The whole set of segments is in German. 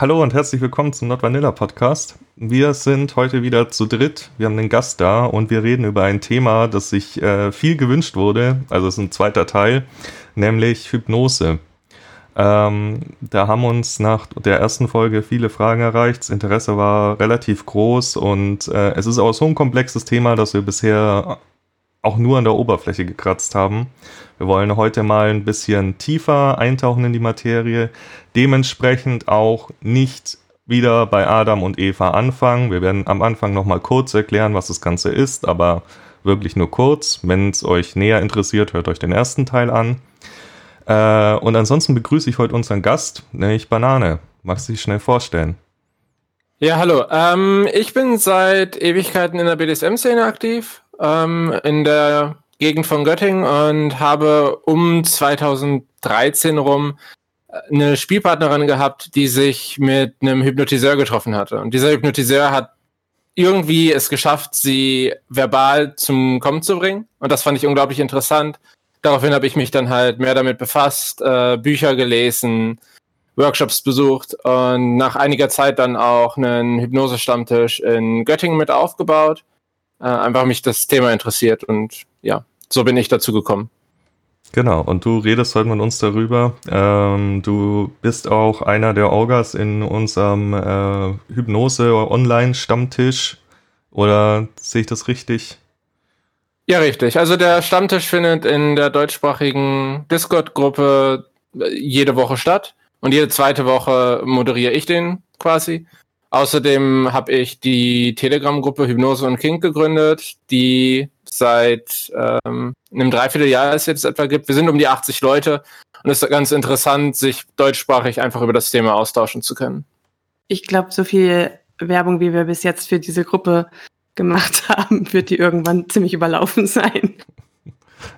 Hallo und herzlich willkommen zum Not Vanilla Podcast. Wir sind heute wieder zu dritt. Wir haben einen Gast da und wir reden über ein Thema, das sich äh, viel gewünscht wurde. Also es ist ein zweiter Teil, nämlich Hypnose. Ähm, da haben uns nach der ersten Folge viele Fragen erreicht. Das Interesse war relativ groß und äh, es ist auch so ein komplexes Thema, dass wir bisher auch nur an der Oberfläche gekratzt haben. Wir wollen heute mal ein bisschen tiefer eintauchen in die Materie, dementsprechend auch nicht wieder bei Adam und Eva anfangen. Wir werden am Anfang nochmal kurz erklären, was das Ganze ist, aber wirklich nur kurz. Wenn es euch näher interessiert, hört euch den ersten Teil an. Äh, und ansonsten begrüße ich heute unseren Gast, nämlich Banane. Magst du dich schnell vorstellen? Ja, hallo. Ähm, ich bin seit Ewigkeiten in der BDSM-Szene aktiv, ähm, in der Gegend von Göttingen und habe um 2013 rum äh, eine Spielpartnerin gehabt, die sich mit einem Hypnotiseur getroffen hatte. Und dieser Hypnotiseur hat irgendwie es geschafft, sie verbal zum Kommen zu bringen. Und das fand ich unglaublich interessant. Daraufhin habe ich mich dann halt mehr damit befasst, äh, Bücher gelesen, Workshops besucht und nach einiger Zeit dann auch einen Hypnose-Stammtisch in Göttingen mit aufgebaut. Äh, einfach mich das Thema interessiert und ja, so bin ich dazu gekommen. Genau, und du redest heute mit uns darüber. Ähm, du bist auch einer der Orgas in unserem äh, Hypnose-Online-Stammtisch. Oder sehe ich das richtig? Ja, richtig. Also der Stammtisch findet in der deutschsprachigen Discord-Gruppe äh, jede Woche statt. Und jede zweite Woche moderiere ich den quasi. Außerdem habe ich die Telegram-Gruppe Hypnose und King gegründet, die seit ähm, einem Dreivierteljahr es jetzt etwa gibt. Wir sind um die 80 Leute und es ist ganz interessant, sich deutschsprachig einfach über das Thema austauschen zu können. Ich glaube, so viel Werbung, wie wir bis jetzt für diese Gruppe gemacht haben, wird die irgendwann ziemlich überlaufen sein.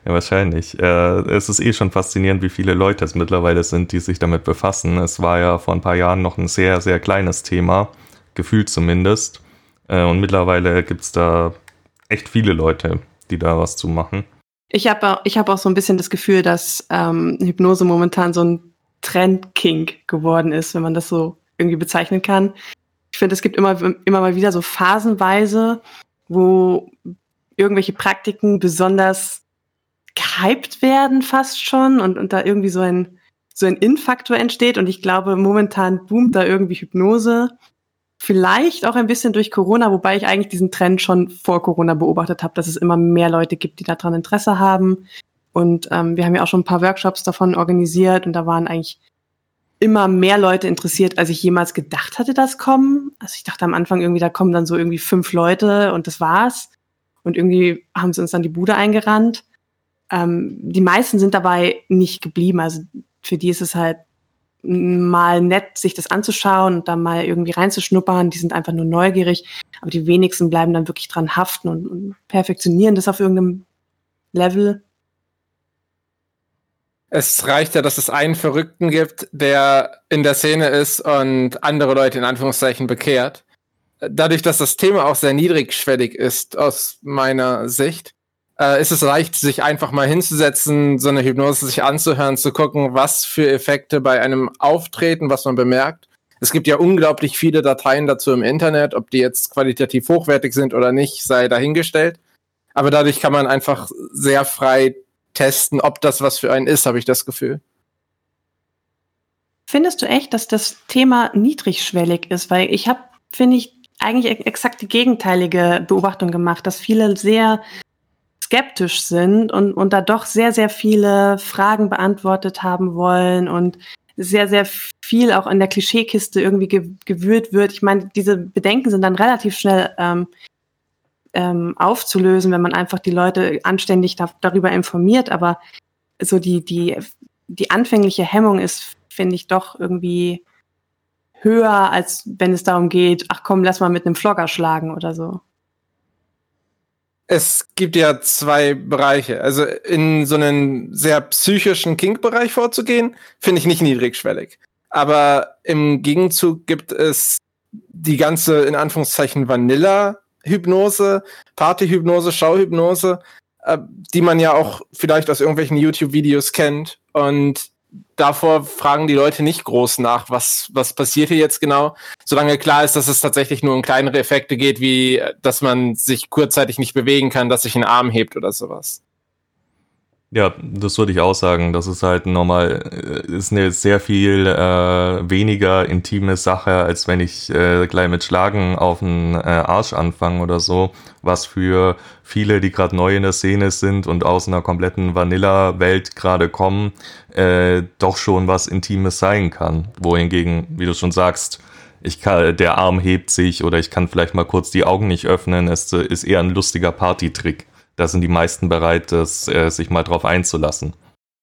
Ja, wahrscheinlich. Äh, es ist eh schon faszinierend, wie viele Leute es mittlerweile sind, die sich damit befassen. Es war ja vor ein paar Jahren noch ein sehr, sehr kleines Thema, gefühlt zumindest. Äh, und mittlerweile gibt es da echt viele Leute, die da was zu machen. Ich habe ich hab auch so ein bisschen das Gefühl, dass ähm, Hypnose momentan so ein Trend-Kink geworden ist, wenn man das so irgendwie bezeichnen kann. Ich finde, es gibt immer, immer mal wieder so phasenweise, wo irgendwelche Praktiken besonders gehypt werden fast schon und, und da irgendwie so ein, so ein In-Faktor entsteht. Und ich glaube, momentan boomt da irgendwie Hypnose. Vielleicht auch ein bisschen durch Corona, wobei ich eigentlich diesen Trend schon vor Corona beobachtet habe, dass es immer mehr Leute gibt, die daran Interesse haben. Und ähm, wir haben ja auch schon ein paar Workshops davon organisiert und da waren eigentlich immer mehr Leute interessiert, als ich jemals gedacht hatte, dass kommen. Also ich dachte am Anfang irgendwie, da kommen dann so irgendwie fünf Leute und das war's. Und irgendwie haben sie uns dann die Bude eingerannt. Ähm, die meisten sind dabei nicht geblieben. Also für die ist es halt mal nett, sich das anzuschauen und dann mal irgendwie reinzuschnuppern. Die sind einfach nur neugierig. Aber die wenigsten bleiben dann wirklich dran haften und, und perfektionieren das auf irgendeinem Level. Es reicht ja, dass es einen Verrückten gibt, der in der Szene ist und andere Leute in Anführungszeichen bekehrt. Dadurch, dass das Thema auch sehr niedrigschwellig ist, aus meiner Sicht, äh, ist es leicht, sich einfach mal hinzusetzen, so eine Hypnose sich anzuhören, zu gucken, was für Effekte bei einem auftreten, was man bemerkt. Es gibt ja unglaublich viele Dateien dazu im Internet, ob die jetzt qualitativ hochwertig sind oder nicht, sei dahingestellt. Aber dadurch kann man einfach sehr frei testen, ob das was für einen ist, habe ich das Gefühl. Findest du echt, dass das Thema niedrigschwellig ist? Weil ich habe, finde ich, eigentlich exakt die gegenteilige Beobachtung gemacht, dass viele sehr skeptisch sind und, und da doch sehr, sehr viele Fragen beantwortet haben wollen und sehr, sehr viel auch in der Klischeekiste irgendwie gewühlt wird. Ich meine, diese Bedenken sind dann relativ schnell ähm, ähm, aufzulösen, wenn man einfach die Leute anständig da, darüber informiert. Aber so die, die, die anfängliche Hemmung ist, finde ich, doch irgendwie höher, als wenn es darum geht, ach komm, lass mal mit einem Flogger schlagen oder so. Es gibt ja zwei Bereiche. Also in so einen sehr psychischen Kink-Bereich vorzugehen, finde ich nicht niedrigschwellig. Aber im Gegenzug gibt es die ganze, in Anführungszeichen, Vanilla Hypnose, Partyhypnose, Schauhypnose, äh, die man ja auch vielleicht aus irgendwelchen YouTube-Videos kennt. Und davor fragen die Leute nicht groß nach, was, was passiert hier jetzt genau, solange klar ist, dass es tatsächlich nur um kleinere Effekte geht, wie dass man sich kurzzeitig nicht bewegen kann, dass sich ein Arm hebt oder sowas. Ja, das würde ich auch sagen. Das ist halt nochmal, äh, ist eine sehr viel äh, weniger intime Sache, als wenn ich äh, gleich mit Schlagen auf den äh, Arsch anfange oder so, was für viele, die gerade neu in der Szene sind und aus einer kompletten Vanilla-Welt gerade kommen, äh, doch schon was Intimes sein kann. Wohingegen, wie du schon sagst, ich kann, der Arm hebt sich oder ich kann vielleicht mal kurz die Augen nicht öffnen. Es äh, ist eher ein lustiger Partytrick da sind die meisten bereit, das, äh, sich mal drauf einzulassen.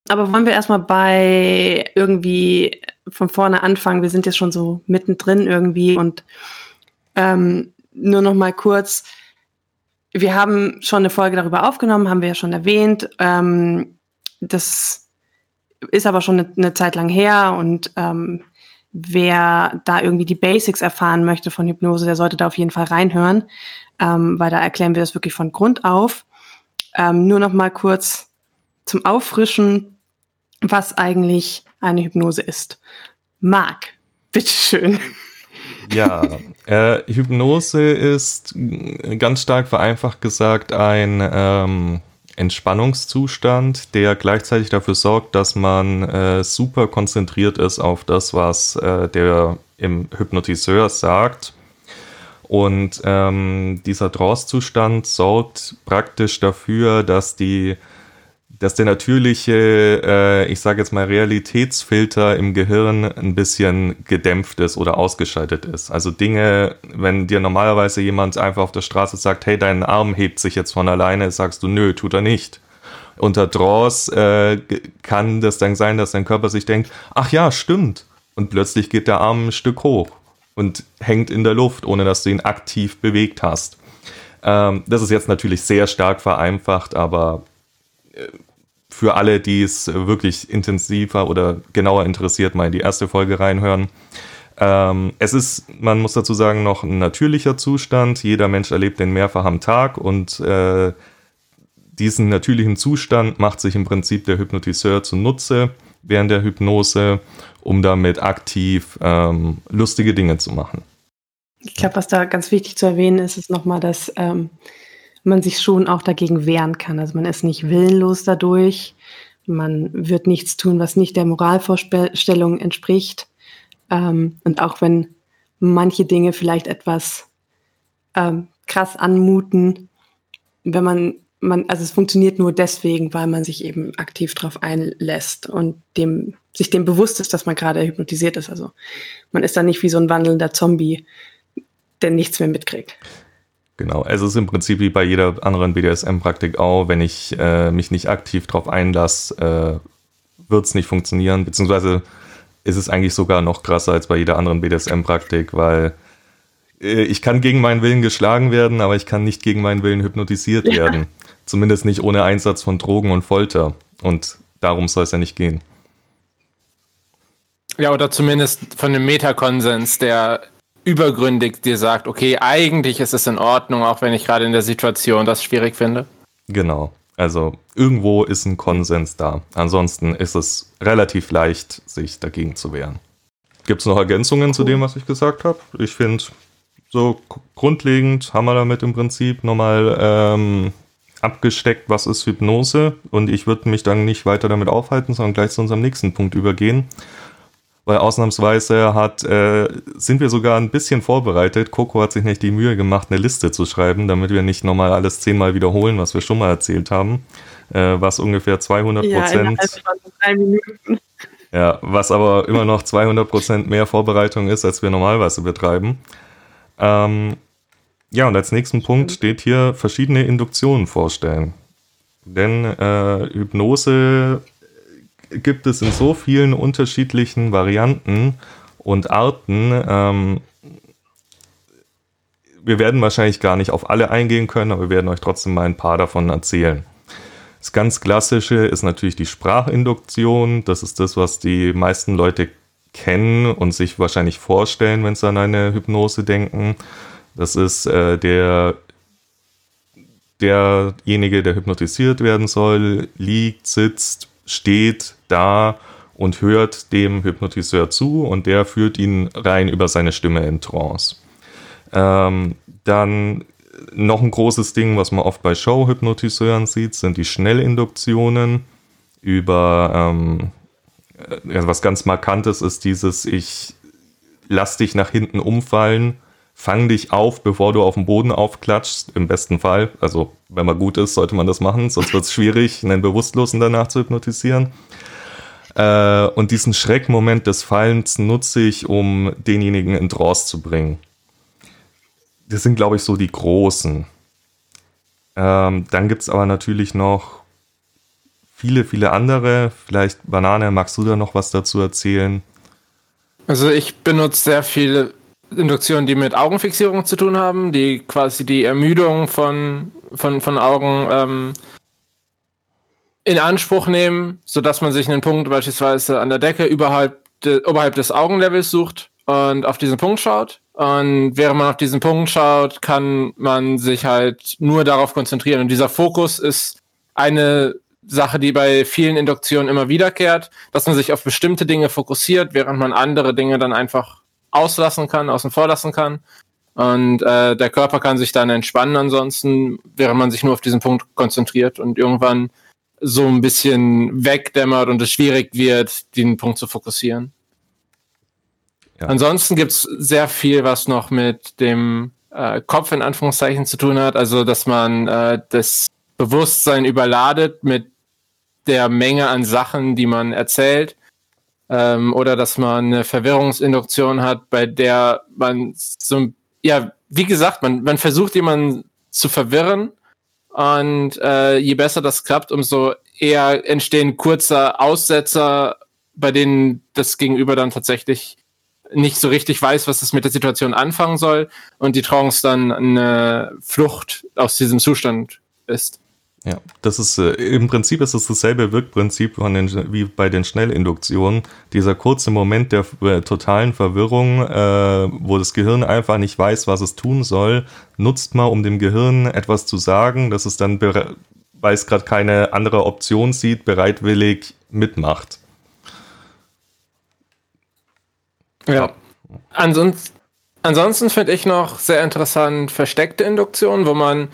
Aber wollen wir erstmal bei irgendwie von vorne anfangen? Wir sind jetzt schon so mittendrin irgendwie und ähm, nur noch mal kurz. Wir haben schon eine Folge darüber aufgenommen, haben wir ja schon erwähnt. Ähm, das ist aber schon eine, eine Zeit lang her und ähm, wer da irgendwie die Basics erfahren möchte von Hypnose, der sollte da auf jeden Fall reinhören, ähm, weil da erklären wir das wirklich von Grund auf. Ähm, nur noch mal kurz zum Auffrischen, was eigentlich eine Hypnose ist. Marc, bitteschön. Ja, äh, Hypnose ist ganz stark vereinfacht gesagt ein ähm, Entspannungszustand, der gleichzeitig dafür sorgt, dass man äh, super konzentriert ist auf das, was äh, der im Hypnotiseur sagt und ähm, dieser Trance-Zustand sorgt praktisch dafür, dass die dass der natürliche, äh, ich sage jetzt mal, Realitätsfilter im Gehirn ein bisschen gedämpft ist oder ausgeschaltet ist. Also Dinge, wenn dir normalerweise jemand einfach auf der Straße sagt, hey, dein Arm hebt sich jetzt von alleine, sagst du, nö, tut er nicht. Unter Trance äh, kann das dann sein, dass dein Körper sich denkt, ach ja, stimmt. Und plötzlich geht der Arm ein Stück hoch und hängt in der Luft, ohne dass du ihn aktiv bewegt hast. Ähm, das ist jetzt natürlich sehr stark vereinfacht, aber äh, für alle, die es wirklich intensiver oder genauer interessiert, mal in die erste Folge reinhören. Ähm, es ist, man muss dazu sagen, noch ein natürlicher Zustand. Jeder Mensch erlebt den mehrfach am Tag und äh, diesen natürlichen Zustand macht sich im Prinzip der Hypnotiseur zunutze während der Hypnose, um damit aktiv ähm, lustige Dinge zu machen. Ich glaube, was da ganz wichtig zu erwähnen ist, ist nochmal, dass ähm, man sich schon auch dagegen wehren kann. Also man ist nicht willenlos dadurch. Man wird nichts tun, was nicht der Moralvorstellung entspricht. Ähm, und auch wenn manche Dinge vielleicht etwas ähm, krass anmuten, wenn man man, also es funktioniert nur deswegen, weil man sich eben aktiv darauf einlässt und dem, sich dem bewusst ist, dass man gerade hypnotisiert ist. Also man ist dann nicht wie so ein wandelnder Zombie, der nichts mehr mitkriegt. Genau, also es ist im Prinzip wie bei jeder anderen BDSM-Praktik auch, wenn ich äh, mich nicht aktiv darauf einlasse, äh, wird es nicht funktionieren, beziehungsweise ist es eigentlich sogar noch krasser als bei jeder anderen BDSM-Praktik, weil ich kann gegen meinen Willen geschlagen werden, aber ich kann nicht gegen meinen Willen hypnotisiert ja. werden. Zumindest nicht ohne Einsatz von Drogen und Folter. Und darum soll es ja nicht gehen. Ja, oder zumindest von einem Metakonsens, der übergründig dir sagt, okay, eigentlich ist es in Ordnung, auch wenn ich gerade in der Situation das schwierig finde. Genau. Also irgendwo ist ein Konsens da. Ansonsten ist es relativ leicht, sich dagegen zu wehren. Gibt es noch Ergänzungen cool. zu dem, was ich gesagt habe? Ich finde, so grundlegend haben wir damit im Prinzip nochmal ähm, abgesteckt, was ist Hypnose und ich würde mich dann nicht weiter damit aufhalten, sondern gleich zu unserem nächsten Punkt übergehen. Weil ausnahmsweise hat, äh, sind wir sogar ein bisschen vorbereitet. Coco hat sich nicht die Mühe gemacht, eine Liste zu schreiben, damit wir nicht nochmal alles zehnmal wiederholen, was wir schon mal erzählt haben. Äh, was ungefähr 200 Prozent. Ja, ja, was aber immer noch 200 Prozent mehr Vorbereitung ist, als wir normalerweise betreiben. Ähm, ja, und als nächsten Punkt steht hier verschiedene Induktionen vorstellen. Denn äh, Hypnose gibt es in so vielen unterschiedlichen Varianten und Arten. Ähm, wir werden wahrscheinlich gar nicht auf alle eingehen können, aber wir werden euch trotzdem mal ein paar davon erzählen. Das ganz klassische ist natürlich die Sprachinduktion. Das ist das, was die meisten Leute kennen und sich wahrscheinlich vorstellen, wenn sie an eine Hypnose denken. Das ist äh, der derjenige, der hypnotisiert werden soll, liegt, sitzt, steht da und hört dem Hypnotiseur zu und der führt ihn rein über seine Stimme in Trance. Ähm, dann noch ein großes Ding, was man oft bei Show-Hypnotiseuren sieht, sind die Schnellinduktionen über ähm, äh, was ganz Markantes ist dieses, ich lass dich nach hinten umfallen, fang dich auf, bevor du auf dem Boden aufklatschst, im besten Fall. Also, wenn man gut ist, sollte man das machen, sonst wird es schwierig, einen Bewusstlosen danach zu hypnotisieren. Äh, und diesen Schreckmoment des Fallens nutze ich, um denjenigen in Trance zu bringen. Das sind, glaube ich, so die großen. Ähm, dann gibt es aber natürlich noch viele, viele andere. Vielleicht, Banane, magst du da noch was dazu erzählen? Also ich benutze sehr viele Induktionen, die mit Augenfixierung zu tun haben, die quasi die Ermüdung von, von, von Augen ähm, in Anspruch nehmen, sodass man sich einen Punkt beispielsweise an der Decke überhalb de, oberhalb des Augenlevels sucht und auf diesen Punkt schaut. Und während man auf diesen Punkt schaut, kann man sich halt nur darauf konzentrieren. Und dieser Fokus ist eine Sache, die bei vielen Induktionen immer wiederkehrt, dass man sich auf bestimmte Dinge fokussiert, während man andere Dinge dann einfach auslassen kann, außen vor lassen kann. Und äh, der Körper kann sich dann entspannen ansonsten, während man sich nur auf diesen Punkt konzentriert und irgendwann so ein bisschen wegdämmert und es schwierig wird, den Punkt zu fokussieren. Ja. Ansonsten gibt's sehr viel, was noch mit dem äh, Kopf in Anführungszeichen zu tun hat. Also, dass man äh, das Bewusstsein überladet mit der Menge an Sachen, die man erzählt. Ähm, oder dass man eine Verwirrungsinduktion hat, bei der man so, ja, wie gesagt, man, man versucht jemanden zu verwirren und äh, je besser das klappt, umso eher entstehen kurze Aussetzer, bei denen das Gegenüber dann tatsächlich nicht so richtig weiß, was es mit der Situation anfangen soll und die Trance dann eine Flucht aus diesem Zustand ist. Ja, das ist äh, im Prinzip ist es dasselbe Wirkprinzip von den, wie bei den Schnellinduktionen. Dieser kurze Moment der äh, totalen Verwirrung, äh, wo das Gehirn einfach nicht weiß, was es tun soll, nutzt man, um dem Gehirn etwas zu sagen, dass es dann, weil es gerade keine andere Option sieht, bereitwillig mitmacht. Ja. Ansonsten, ansonsten finde ich noch sehr interessant versteckte Induktionen, wo man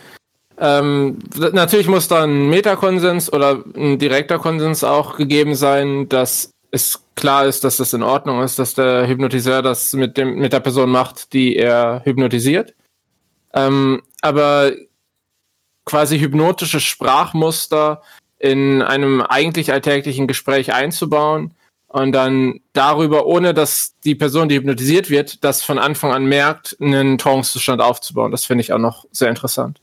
ähm, natürlich muss da ein Metakonsens oder ein direkter Konsens auch gegeben sein, dass es klar ist, dass das in Ordnung ist, dass der Hypnotiseur das mit, dem, mit der Person macht, die er hypnotisiert. Ähm, aber quasi hypnotische Sprachmuster in einem eigentlich alltäglichen Gespräch einzubauen und dann darüber, ohne dass die Person, die hypnotisiert wird, das von Anfang an merkt, einen Trance-Zustand aufzubauen. Das finde ich auch noch sehr interessant.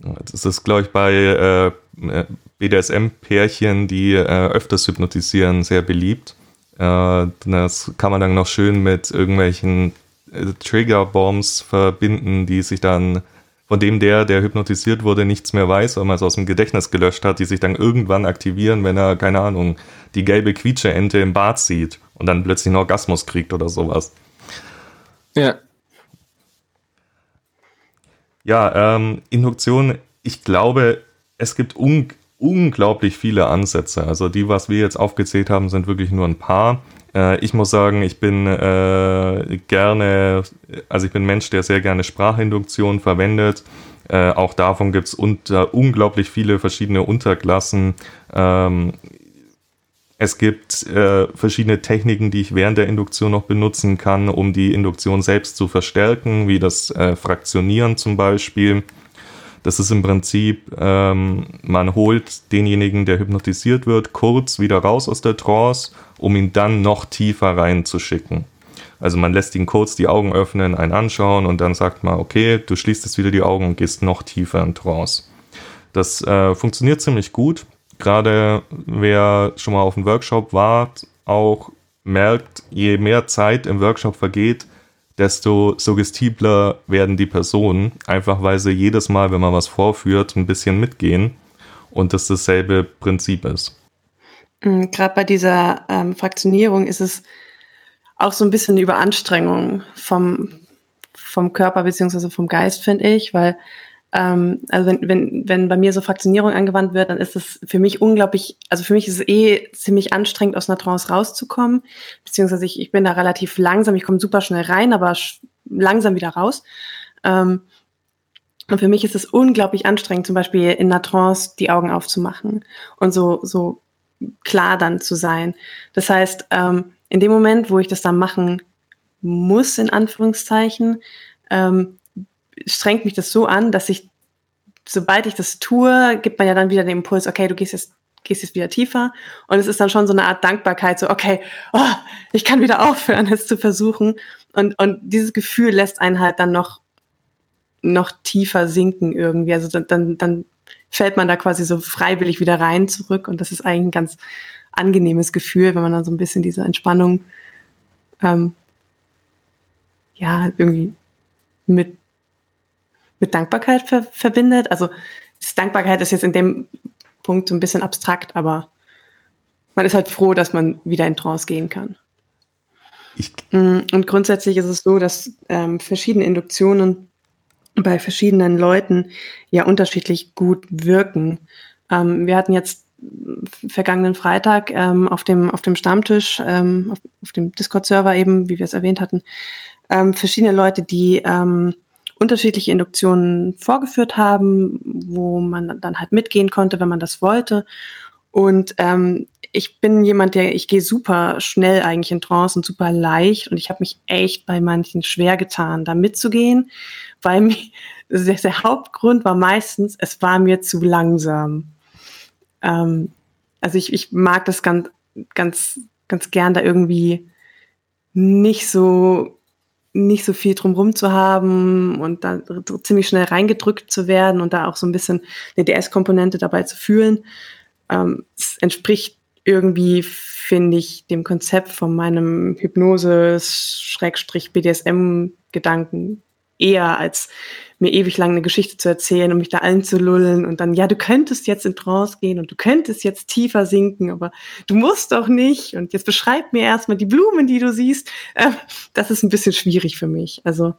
Das ist, glaube ich, bei äh, BDSM-Pärchen, die äh, öfters hypnotisieren, sehr beliebt. Äh, das kann man dann noch schön mit irgendwelchen äh, Trigger-Bombs verbinden, die sich dann, von dem der, der hypnotisiert wurde, nichts mehr weiß, weil man es aus dem Gedächtnis gelöscht hat, die sich dann irgendwann aktivieren, wenn er, keine Ahnung, die gelbe Quietscheente im Bad sieht und dann plötzlich einen Orgasmus kriegt oder sowas. Ja, ja, ähm, Induktion, ich glaube, es gibt un unglaublich viele Ansätze. Also die, was wir jetzt aufgezählt haben, sind wirklich nur ein paar. Äh, ich muss sagen, ich bin äh, gerne, also ich bin Mensch, der sehr gerne Sprachinduktion verwendet. Äh, auch davon gibt es unglaublich viele verschiedene Unterklassen. Ähm, es gibt äh, verschiedene Techniken, die ich während der Induktion noch benutzen kann, um die Induktion selbst zu verstärken, wie das äh, Fraktionieren zum Beispiel. Das ist im Prinzip, ähm, man holt denjenigen, der hypnotisiert wird, kurz wieder raus aus der Trance, um ihn dann noch tiefer reinzuschicken. Also man lässt ihn kurz die Augen öffnen, einen anschauen und dann sagt man, okay, du schließt jetzt wieder die Augen und gehst noch tiefer in Trance. Das äh, funktioniert ziemlich gut gerade wer schon mal auf einem Workshop war, auch merkt, je mehr Zeit im Workshop vergeht, desto suggestibler werden die Personen, einfach weil sie jedes Mal, wenn man was vorführt, ein bisschen mitgehen und das dasselbe Prinzip ist. Mhm, gerade bei dieser ähm, Fraktionierung ist es auch so ein bisschen eine Überanstrengung vom, vom Körper beziehungsweise vom Geist, finde ich, weil ähm, also wenn, wenn, wenn bei mir so Fraktionierung angewandt wird, dann ist es für mich unglaublich, also für mich ist es eh ziemlich anstrengend, aus einer Trance rauszukommen. Beziehungsweise ich, ich bin da relativ langsam, ich komme super schnell rein, aber langsam wieder raus. Ähm, und für mich ist es unglaublich anstrengend, zum Beispiel in einer Trance die Augen aufzumachen und so, so klar dann zu sein. Das heißt, ähm, in dem Moment, wo ich das dann machen muss, in Anführungszeichen, ähm, strengt mich das so an, dass ich, sobald ich das tue, gibt man ja dann wieder den Impuls, okay, du gehst jetzt gehst jetzt wieder tiefer. Und es ist dann schon so eine Art Dankbarkeit, so okay, oh, ich kann wieder aufhören, es zu versuchen. Und und dieses Gefühl lässt einen halt dann noch noch tiefer sinken irgendwie, also dann dann, dann fällt man da quasi so freiwillig wieder rein zurück. Und das ist eigentlich ein ganz angenehmes Gefühl, wenn man dann so ein bisschen diese Entspannung ähm, ja irgendwie mit mit Dankbarkeit ver verbindet. Also Dankbarkeit ist jetzt in dem Punkt so ein bisschen abstrakt, aber man ist halt froh, dass man wieder in Trance gehen kann. Ich mm, Und grundsätzlich ist es so, dass ähm, verschiedene Induktionen bei verschiedenen Leuten ja unterschiedlich gut wirken. Ähm, wir hatten jetzt vergangenen Freitag ähm, auf, dem, auf dem Stammtisch, ähm, auf, auf, dem Discord-Server eben, wie wir es erwähnt hatten, ähm, verschiedene Leute, die ähm, unterschiedliche Induktionen vorgeführt haben, wo man dann halt mitgehen konnte, wenn man das wollte. Und ähm, ich bin jemand, der, ich gehe super schnell eigentlich in Trance und super leicht und ich habe mich echt bei manchen schwer getan, da mitzugehen, weil mich, der, der Hauptgrund war meistens, es war mir zu langsam. Ähm, also ich, ich mag das ganz, ganz, ganz gern da irgendwie nicht so nicht so viel drumherum zu haben und da ziemlich schnell reingedrückt zu werden und da auch so ein bisschen eine DS-Komponente dabei zu fühlen. Ähm, es entspricht irgendwie, finde ich, dem Konzept von meinem Hypnose-BDSM-Gedanken eher als mir ewig lang eine Geschichte zu erzählen und mich da einzulullen und dann, ja, du könntest jetzt in Trance gehen und du könntest jetzt tiefer sinken, aber du musst doch nicht. Und jetzt beschreib mir erstmal die Blumen, die du siehst. Äh, das ist ein bisschen schwierig für mich. Also,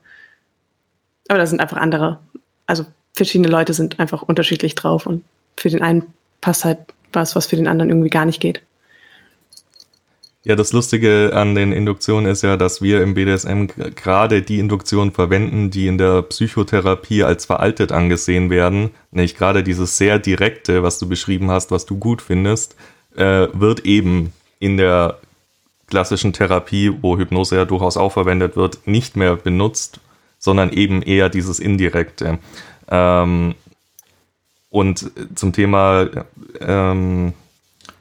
aber da sind einfach andere, also verschiedene Leute sind einfach unterschiedlich drauf und für den einen passt halt was, was für den anderen irgendwie gar nicht geht. Ja, das Lustige an den Induktionen ist ja, dass wir im BDSM gerade die Induktionen verwenden, die in der Psychotherapie als veraltet angesehen werden. Nämlich gerade dieses sehr direkte, was du beschrieben hast, was du gut findest, äh, wird eben in der klassischen Therapie, wo Hypnose ja durchaus auch verwendet wird, nicht mehr benutzt, sondern eben eher dieses indirekte. Ähm, und zum Thema, ähm,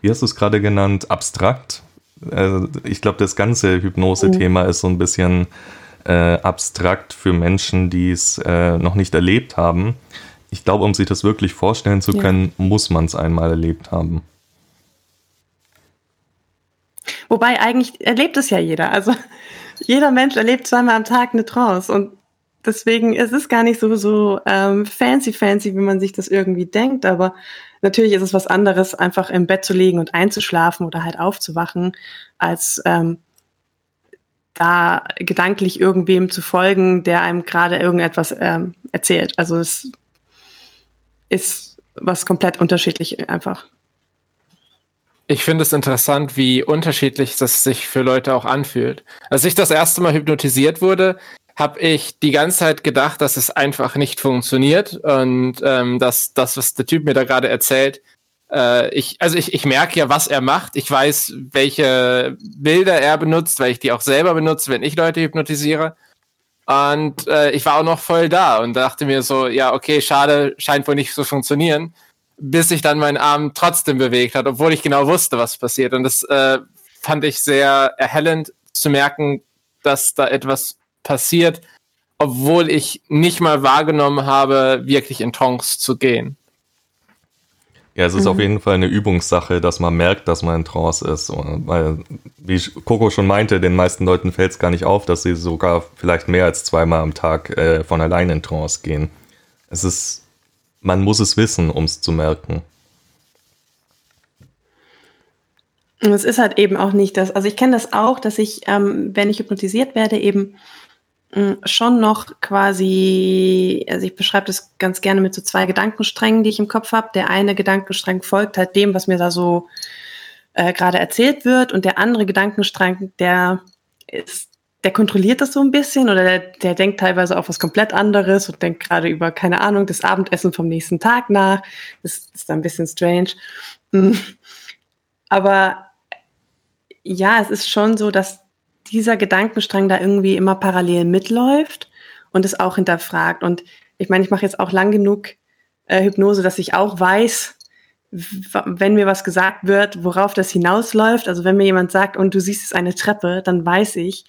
wie hast du es gerade genannt, abstrakt? Also ich glaube, das ganze Hypnose-Thema ist so ein bisschen äh, abstrakt für Menschen, die es äh, noch nicht erlebt haben. Ich glaube, um sich das wirklich vorstellen zu können, ja. muss man es einmal erlebt haben. Wobei eigentlich erlebt es ja jeder. Also jeder Mensch erlebt zweimal am Tag eine Trance und deswegen ist es gar nicht so so ähm, fancy fancy, wie man sich das irgendwie denkt. Aber natürlich ist es was anderes, einfach im Bett zu liegen und einzuschlafen oder halt aufzuwachen, als ähm, da gedanklich irgendwem zu folgen, der einem gerade irgendetwas ähm, erzählt. Also es ist was komplett unterschiedlich einfach. Ich finde es interessant, wie unterschiedlich das sich für Leute auch anfühlt. Als ich das erste Mal hypnotisiert wurde, habe ich die ganze Zeit gedacht, dass es einfach nicht funktioniert und ähm, dass das, was der Typ mir da gerade erzählt, äh, ich, also ich, ich merke ja, was er macht. Ich weiß, welche Bilder er benutzt, weil ich die auch selber benutze, wenn ich Leute hypnotisiere. Und äh, ich war auch noch voll da und dachte mir so, ja, okay, schade, scheint wohl nicht zu funktionieren, bis sich dann mein Arm trotzdem bewegt hat, obwohl ich genau wusste, was passiert. Und das äh, fand ich sehr erhellend zu merken, dass da etwas passiert, obwohl ich nicht mal wahrgenommen habe, wirklich in Trance zu gehen. Ja, es ist mhm. auf jeden Fall eine Übungssache, dass man merkt, dass man in Trance ist. Weil, wie Coco schon meinte, den meisten Leuten fällt es gar nicht auf, dass sie sogar vielleicht mehr als zweimal am Tag äh, von allein in Trance gehen. Es ist, man muss es wissen, um es zu merken. Und es ist halt eben auch nicht das, also ich kenne das auch, dass ich, ähm, wenn ich hypnotisiert werde, eben schon noch quasi, also ich beschreibe das ganz gerne mit so zwei Gedankensträngen, die ich im Kopf habe. Der eine Gedankenstrang folgt halt dem, was mir da so äh, gerade erzählt wird, und der andere Gedankenstrang, der ist, der kontrolliert das so ein bisschen oder der, der denkt teilweise auf was komplett anderes und denkt gerade über, keine Ahnung, das Abendessen vom nächsten Tag nach. Das ist dann ein bisschen strange. Mm. Aber ja, es ist schon so, dass dieser Gedankenstrang da irgendwie immer parallel mitläuft und es auch hinterfragt. Und ich meine, ich mache jetzt auch lang genug äh, Hypnose, dass ich auch weiß, wenn mir was gesagt wird, worauf das hinausläuft. Also wenn mir jemand sagt, und du siehst es eine Treppe, dann weiß ich,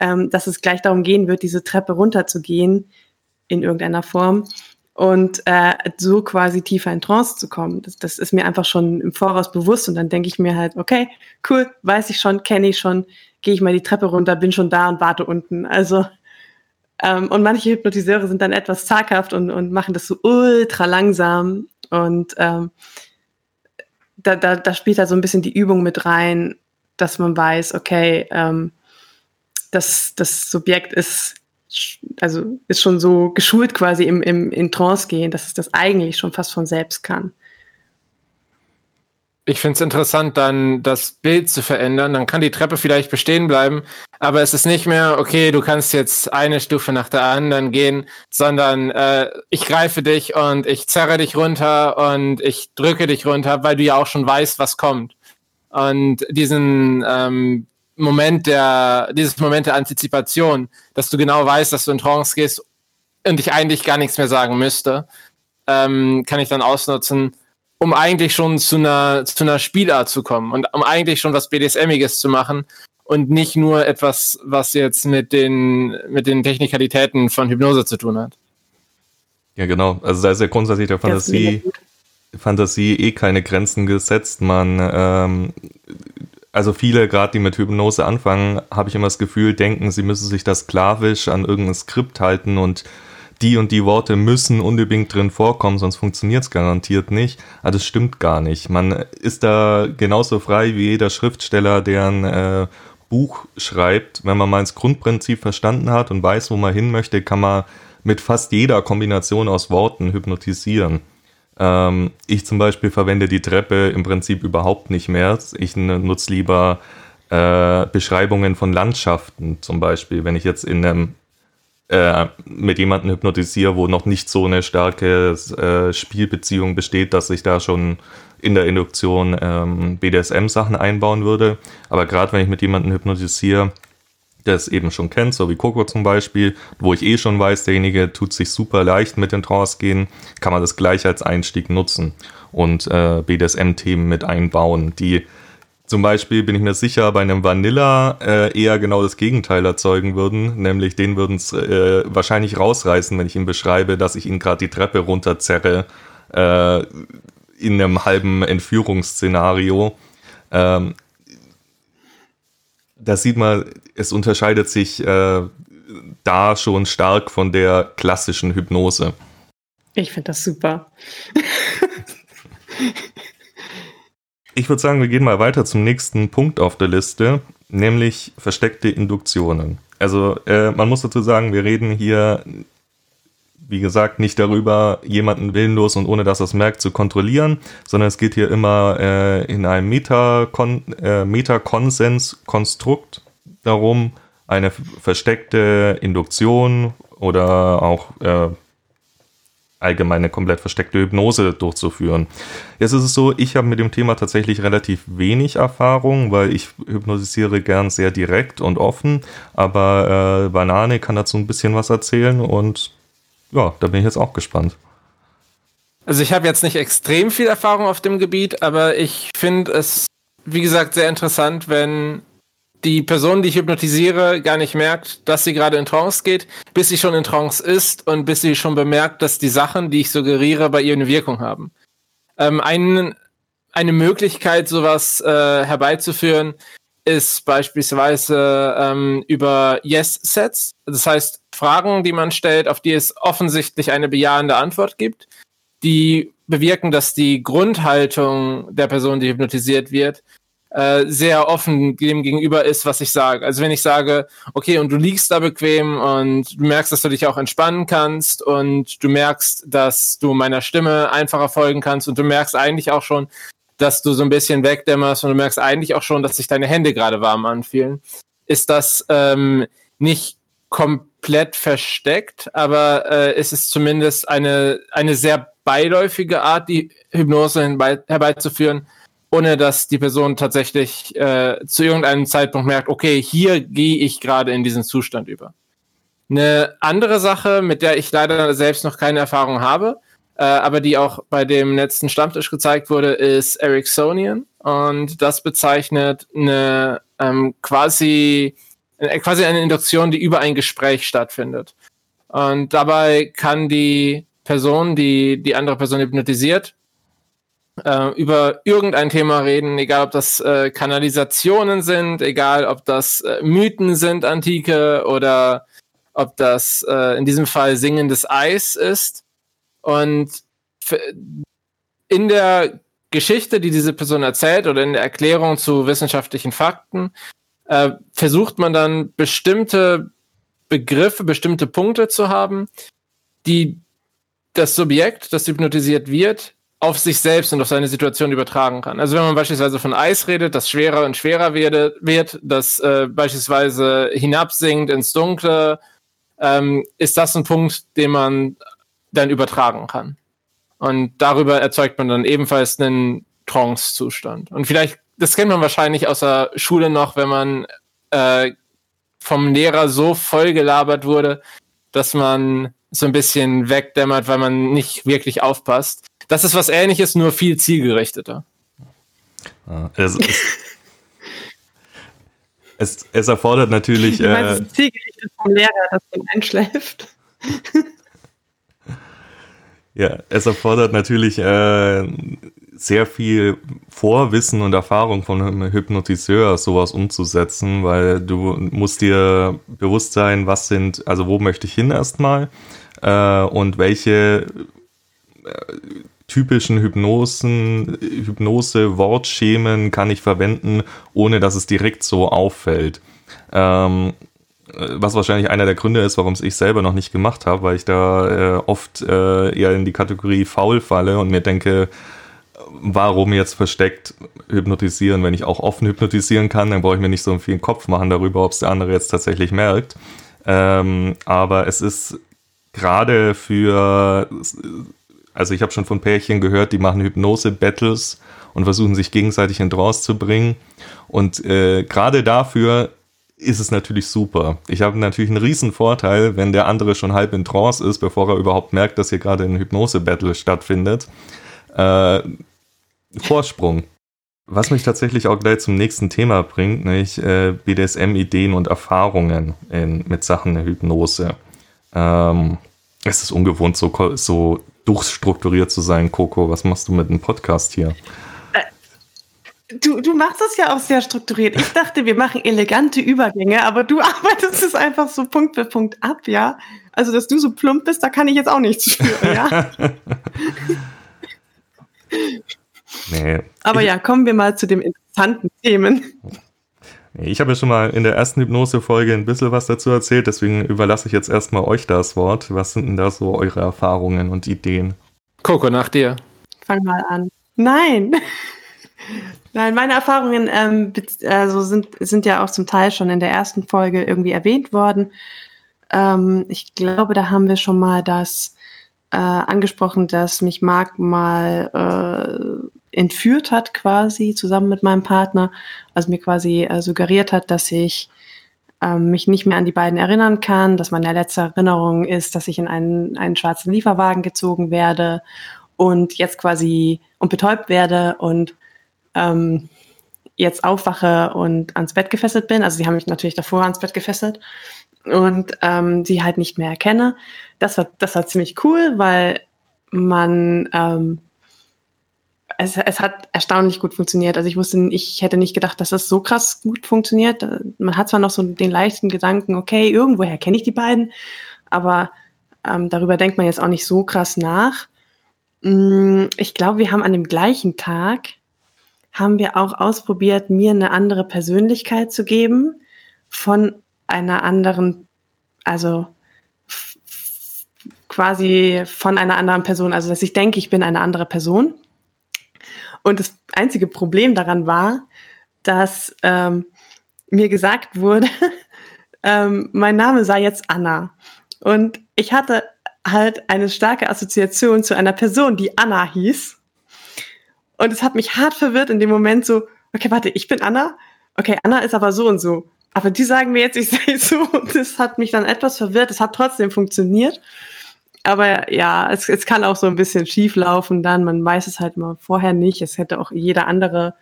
ähm, dass es gleich darum gehen wird, diese Treppe runterzugehen in irgendeiner Form und äh, so quasi tiefer in Trance zu kommen. Das, das ist mir einfach schon im Voraus bewusst und dann denke ich mir halt, okay, cool, weiß ich schon, kenne ich schon, gehe ich mal die Treppe runter, bin schon da und warte unten. Also ähm, und manche Hypnotiseure sind dann etwas zaghaft und, und machen das so ultra langsam und ähm, da, da, da spielt da so ein bisschen die Übung mit rein, dass man weiß, okay, ähm, das, das Subjekt ist also ist schon so geschult quasi im, im in Trance gehen, dass es das eigentlich schon fast von selbst kann. Ich finde es interessant, dann das Bild zu verändern. Dann kann die Treppe vielleicht bestehen bleiben, aber es ist nicht mehr, okay, du kannst jetzt eine Stufe nach der anderen gehen, sondern äh, ich greife dich und ich zerre dich runter und ich drücke dich runter, weil du ja auch schon weißt, was kommt. Und diesen ähm, Moment der, dieses Moment der Antizipation, dass du genau weißt, dass du in Trance gehst und ich eigentlich gar nichts mehr sagen müsste, ähm, kann ich dann ausnutzen, um eigentlich schon zu einer, zu einer Spielart zu kommen und um eigentlich schon was BDSMiges zu machen und nicht nur etwas, was jetzt mit den, mit den Technikalitäten von Hypnose zu tun hat. Ja, genau. Also da ist ja grundsätzlich der Fantasie, Fantasie eh keine Grenzen gesetzt. Man, ähm, also viele, gerade die mit Hypnose anfangen, habe ich immer das Gefühl, denken, sie müssen sich das sklavisch an irgendein Skript halten und die und die Worte müssen unbedingt drin vorkommen, sonst funktioniert es garantiert nicht. Aber das stimmt gar nicht. Man ist da genauso frei wie jeder Schriftsteller, der ein äh, Buch schreibt. Wenn man mal ins Grundprinzip verstanden hat und weiß, wo man hin möchte, kann man mit fast jeder Kombination aus Worten hypnotisieren. Ähm, ich zum Beispiel verwende die Treppe im Prinzip überhaupt nicht mehr. Ich nutze lieber äh, Beschreibungen von Landschaften zum Beispiel, wenn ich jetzt in einem äh, mit jemandem hypnotisiere, wo noch nicht so eine starke äh, Spielbeziehung besteht, dass ich da schon in der Induktion ähm, BDSM-Sachen einbauen würde. Aber gerade wenn ich mit jemandem hypnotisiere, der es eben schon kennt, so wie Coco zum Beispiel, wo ich eh schon weiß, derjenige tut sich super leicht mit den Trance gehen, kann man das gleich als Einstieg nutzen und äh, BDSM-Themen mit einbauen, die zum Beispiel bin ich mir sicher, bei einem Vanilla äh, eher genau das Gegenteil erzeugen würden, nämlich den würden es äh, wahrscheinlich rausreißen, wenn ich ihm beschreibe, dass ich ihn gerade die Treppe runterzerre äh, in einem halben Entführungsszenario. Ähm, da sieht man, es unterscheidet sich äh, da schon stark von der klassischen Hypnose. Ich finde das super. Ich würde sagen, wir gehen mal weiter zum nächsten Punkt auf der Liste, nämlich versteckte Induktionen. Also äh, man muss dazu sagen, wir reden hier, wie gesagt, nicht darüber, jemanden willenlos und ohne dass er es merkt zu kontrollieren, sondern es geht hier immer äh, in einem Meta-Konsens-Konstrukt äh, darum, eine versteckte Induktion oder auch äh, allgemeine komplett versteckte Hypnose durchzuführen. Jetzt ist es so, ich habe mit dem Thema tatsächlich relativ wenig Erfahrung, weil ich hypnotisiere gern sehr direkt und offen, aber äh, Banane kann dazu ein bisschen was erzählen und ja, da bin ich jetzt auch gespannt. Also ich habe jetzt nicht extrem viel Erfahrung auf dem Gebiet, aber ich finde es, wie gesagt, sehr interessant, wenn die Person, die ich hypnotisiere, gar nicht merkt, dass sie gerade in Trance geht, bis sie schon in Trance ist und bis sie schon bemerkt, dass die Sachen, die ich suggeriere, bei ihr eine Wirkung haben. Ähm, ein, eine Möglichkeit, sowas äh, herbeizuführen, ist beispielsweise ähm, über Yes-Sets. Das heißt, Fragen, die man stellt, auf die es offensichtlich eine bejahende Antwort gibt, die bewirken, dass die Grundhaltung der Person, die hypnotisiert wird, äh, sehr offen dem gegenüber ist, was ich sage. Also wenn ich sage, okay, und du liegst da bequem und du merkst, dass du dich auch entspannen kannst und du merkst, dass du meiner Stimme einfacher folgen kannst und du merkst eigentlich auch schon, dass du so ein bisschen wegdämmerst und du merkst eigentlich auch schon, dass sich deine Hände gerade warm anfühlen, ist das ähm, nicht komplett versteckt, aber äh, es ist zumindest eine, eine sehr beiläufige Art, die Hypnose herbeizuführen, ohne dass die Person tatsächlich äh, zu irgendeinem Zeitpunkt merkt, okay, hier gehe ich gerade in diesen Zustand über. Eine andere Sache, mit der ich leider selbst noch keine Erfahrung habe, äh, aber die auch bei dem letzten Stammtisch gezeigt wurde, ist Ericksonian. Und das bezeichnet eine ähm, quasi, äh, quasi eine Induktion, die über ein Gespräch stattfindet. Und dabei kann die Person, die die andere Person hypnotisiert, äh, über irgendein Thema reden, egal ob das äh, Kanalisationen sind, egal ob das äh, Mythen sind, antike, oder ob das äh, in diesem Fall singendes Eis ist. Und in der Geschichte, die diese Person erzählt oder in der Erklärung zu wissenschaftlichen Fakten, äh, versucht man dann bestimmte Begriffe, bestimmte Punkte zu haben, die das Subjekt, das hypnotisiert wird, auf sich selbst und auf seine Situation übertragen kann. Also wenn man beispielsweise von Eis redet, das schwerer und schwerer werde, wird, das äh, beispielsweise hinabsinkt ins Dunkle, ähm, ist das ein Punkt, den man dann übertragen kann. Und darüber erzeugt man dann ebenfalls einen Trance-Zustand. Und vielleicht, das kennt man wahrscheinlich aus der Schule noch, wenn man äh, vom Lehrer so voll gelabert wurde, dass man so ein bisschen wegdämmert, weil man nicht wirklich aufpasst. Das ist was ähnliches, nur viel zielgerichteter. Es, es, es, es, erfordert natürlich. Du meinst, äh, zielgerichtet vom Lehrer, dass man einschläft. ja, es erfordert natürlich äh, sehr viel Vorwissen und Erfahrung von einem Hypnotiseur, sowas umzusetzen, weil du musst dir bewusst sein, was sind, also wo möchte ich hin erstmal äh, und welche äh, typischen Hypnosen, Hypnose-Wortschemen kann ich verwenden, ohne dass es direkt so auffällt. Ähm, was wahrscheinlich einer der Gründe ist, warum es ich selber noch nicht gemacht habe, weil ich da äh, oft äh, eher in die Kategorie faul falle und mir denke, warum jetzt versteckt hypnotisieren, wenn ich auch offen hypnotisieren kann, dann brauche ich mir nicht so viel Kopf machen darüber, ob es der andere jetzt tatsächlich merkt. Ähm, aber es ist gerade für also ich habe schon von Pärchen gehört, die machen Hypnose-Battles und versuchen sich gegenseitig in Trance zu bringen. Und äh, gerade dafür ist es natürlich super. Ich habe natürlich einen riesen Vorteil, wenn der andere schon halb in Trance ist, bevor er überhaupt merkt, dass hier gerade ein Hypnose-Battle stattfindet. Äh, Vorsprung. Was mich tatsächlich auch gleich zum nächsten Thema bringt, nämlich äh, BDSM-Ideen und Erfahrungen in, mit Sachen der Hypnose. Ähm, es ist ungewohnt, so, so durchstrukturiert zu sein, Coco. Was machst du mit dem Podcast hier? Äh, du, du machst das ja auch sehr strukturiert. Ich dachte, wir machen elegante Übergänge, aber du arbeitest es einfach so Punkt für Punkt ab, ja. Also, dass du so plump bist, da kann ich jetzt auch nichts für, ja. nee. Aber ja, kommen wir mal zu den interessanten Themen. Ich habe ja schon mal in der ersten Hypnose-Folge ein bisschen was dazu erzählt, deswegen überlasse ich jetzt erstmal euch das Wort. Was sind denn da so eure Erfahrungen und Ideen? Coco, nach dir. Fang mal an. Nein. Nein, meine Erfahrungen ähm, also sind, sind ja auch zum Teil schon in der ersten Folge irgendwie erwähnt worden. Ähm, ich glaube, da haben wir schon mal das äh, angesprochen, dass mich Marc mal äh, entführt hat quasi zusammen mit meinem Partner, also mir quasi äh, suggeriert hat, dass ich ähm, mich nicht mehr an die beiden erinnern kann, dass meine letzte Erinnerung ist, dass ich in einen, einen schwarzen Lieferwagen gezogen werde und jetzt quasi und betäubt werde und ähm, jetzt aufwache und ans Bett gefesselt bin. Also sie haben mich natürlich davor ans Bett gefesselt und ähm, sie halt nicht mehr erkenne. Das war, das war ziemlich cool, weil man ähm, es, es hat erstaunlich gut funktioniert. Also ich wusste, ich hätte nicht gedacht, dass das so krass gut funktioniert. Man hat zwar noch so den leichten Gedanken, okay, irgendwoher kenne ich die beiden, aber ähm, darüber denkt man jetzt auch nicht so krass nach. Mm, ich glaube, wir haben an dem gleichen Tag haben wir auch ausprobiert, mir eine andere Persönlichkeit zu geben von einer anderen, also quasi von einer anderen Person. Also dass ich denke, ich bin eine andere Person. Und das einzige Problem daran war, dass ähm, mir gesagt wurde, ähm, mein Name sei jetzt Anna. Und ich hatte halt eine starke Assoziation zu einer Person, die Anna hieß. Und es hat mich hart verwirrt in dem Moment so, okay, warte, ich bin Anna. Okay, Anna ist aber so und so. Aber die sagen mir jetzt, ich sei so. Und das hat mich dann etwas verwirrt. Es hat trotzdem funktioniert. Aber ja, es, es kann auch so ein bisschen schief laufen dann. Man weiß es halt mal vorher nicht. Es hätte auch jeder andere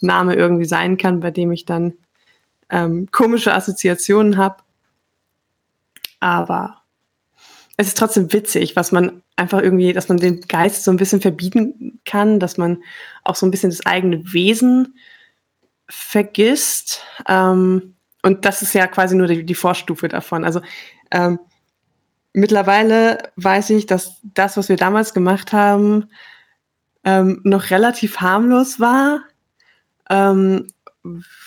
Name irgendwie sein können, bei dem ich dann ähm, komische Assoziationen habe. Aber es ist trotzdem witzig, was man einfach irgendwie, dass man den Geist so ein bisschen verbieten kann, dass man auch so ein bisschen das eigene Wesen vergisst. Ähm, und das ist ja quasi nur die, die Vorstufe davon. Also ähm, mittlerweile weiß ich, dass das, was wir damals gemacht haben, ähm, noch relativ harmlos war, ähm,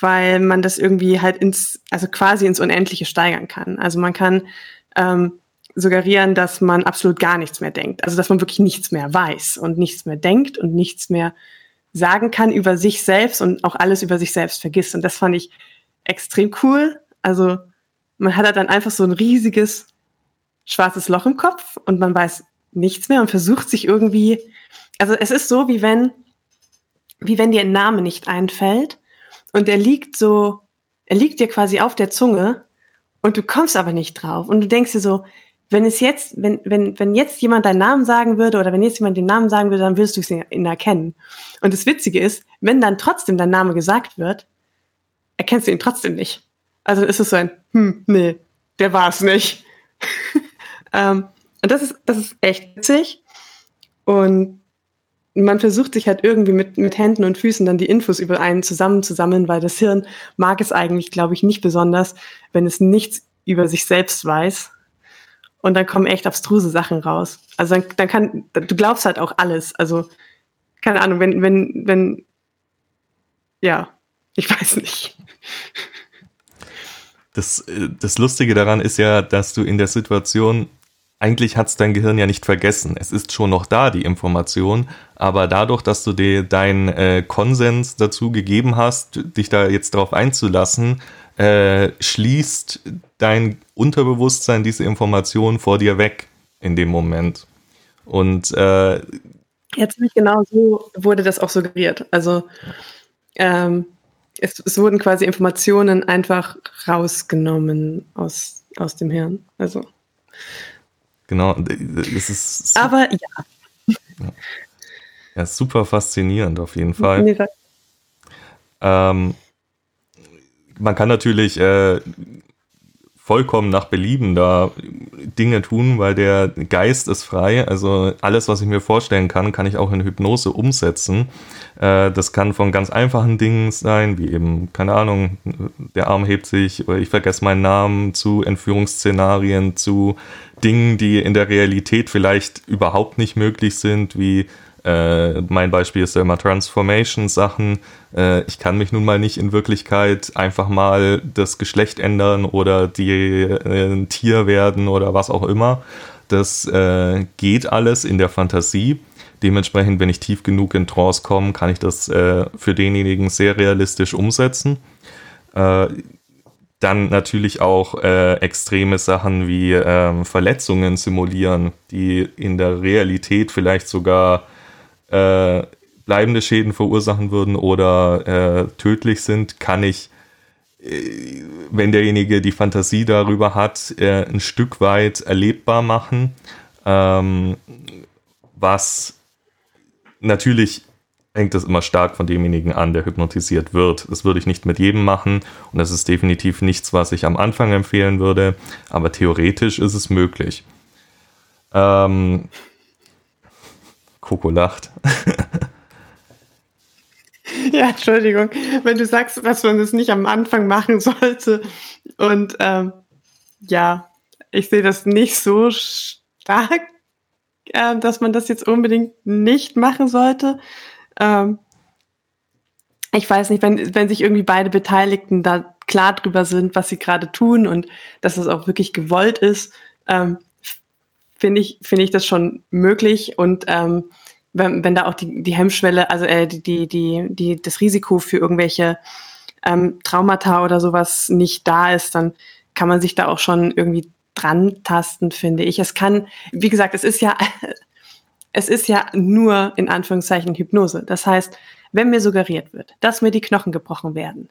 weil man das irgendwie halt ins, also quasi ins Unendliche steigern kann. Also man kann ähm, suggerieren, dass man absolut gar nichts mehr denkt. Also dass man wirklich nichts mehr weiß und nichts mehr denkt und nichts mehr sagen kann über sich selbst und auch alles über sich selbst vergisst. Und das fand ich extrem cool. Also man hat halt dann einfach so ein riesiges schwarzes Loch im Kopf und man weiß nichts mehr und versucht sich irgendwie, also es ist so, wie wenn, wie wenn dir ein Name nicht einfällt und er liegt so, er liegt dir quasi auf der Zunge und du kommst aber nicht drauf und du denkst dir so, wenn es jetzt, wenn, wenn, wenn jetzt jemand deinen Namen sagen würde oder wenn jetzt jemand den Namen sagen würde, dann wirst du ihn erkennen. Und das Witzige ist, wenn dann trotzdem dein Name gesagt wird, erkennst du ihn trotzdem nicht. Also ist es so ein, hm, nee, der war es nicht. ähm, und das ist, das ist echt witzig. Und man versucht sich halt irgendwie mit, mit Händen und Füßen dann die Infos über einen zusammenzusammeln, weil das Hirn mag es eigentlich, glaube ich, nicht besonders, wenn es nichts über sich selbst weiß und dann kommen echt abstruse Sachen raus. Also dann, dann kann, du glaubst halt auch alles. Also, keine Ahnung, wenn, wenn, wenn, ja, ich weiß nicht. Das, äh, das Lustige daran ist ja, dass du in der Situation, eigentlich hat's dein Gehirn ja nicht vergessen. Es ist schon noch da, die Information, aber dadurch, dass du dir deinen äh, Konsens dazu gegeben hast, dich da jetzt drauf einzulassen, äh, schließt dein Unterbewusstsein diese Information vor dir weg in dem Moment. Und äh, ja, ziemlich genau so wurde das auch suggeriert. Also ähm, es, es, wurden quasi Informationen einfach rausgenommen aus, aus dem Hirn. Also genau, das ist. Aber ja. Ja, super faszinierend auf jeden Fall. Nee, ähm, man kann natürlich äh, vollkommen nach Belieben da Dinge tun, weil der Geist ist frei. Also alles, was ich mir vorstellen kann, kann ich auch in Hypnose umsetzen. Äh, das kann von ganz einfachen Dingen sein, wie eben, keine Ahnung, der Arm hebt sich oder ich vergesse meinen Namen, zu Entführungsszenarien, zu Dingen, die in der Realität vielleicht überhaupt nicht möglich sind, wie äh, mein Beispiel ist ja immer Transformation-Sachen. Äh, ich kann mich nun mal nicht in Wirklichkeit einfach mal das Geschlecht ändern oder die äh, ein Tier werden oder was auch immer. Das äh, geht alles in der Fantasie. Dementsprechend, wenn ich tief genug in Trance komme, kann ich das äh, für denjenigen sehr realistisch umsetzen. Äh, dann natürlich auch extreme Sachen wie ähm, Verletzungen simulieren, die in der Realität vielleicht sogar äh, bleibende Schäden verursachen würden oder äh, tödlich sind, kann ich, äh, wenn derjenige die Fantasie darüber hat, äh, ein Stück weit erlebbar machen, ähm, was natürlich hängt das immer stark von demjenigen an, der hypnotisiert wird. Das würde ich nicht mit jedem machen und das ist definitiv nichts, was ich am Anfang empfehlen würde, aber theoretisch ist es möglich. Ähm, Coco lacht. Ja, Entschuldigung, wenn du sagst, dass man das nicht am Anfang machen sollte. Und ähm, ja, ich sehe das nicht so stark, äh, dass man das jetzt unbedingt nicht machen sollte. Ähm, ich weiß nicht, wenn, wenn sich irgendwie beide Beteiligten da klar drüber sind, was sie gerade tun und dass es auch wirklich gewollt ist, ähm, finde ich, finde ich das schon möglich. Und ähm, wenn, wenn da auch die, die Hemmschwelle, also äh, die, die, die, die, das Risiko für irgendwelche ähm, Traumata oder sowas nicht da ist, dann kann man sich da auch schon irgendwie dran tasten, finde ich. Es kann, wie gesagt, es ist ja, es ist ja nur in Anführungszeichen Hypnose. Das heißt, wenn mir suggeriert wird, dass mir die Knochen gebrochen werden,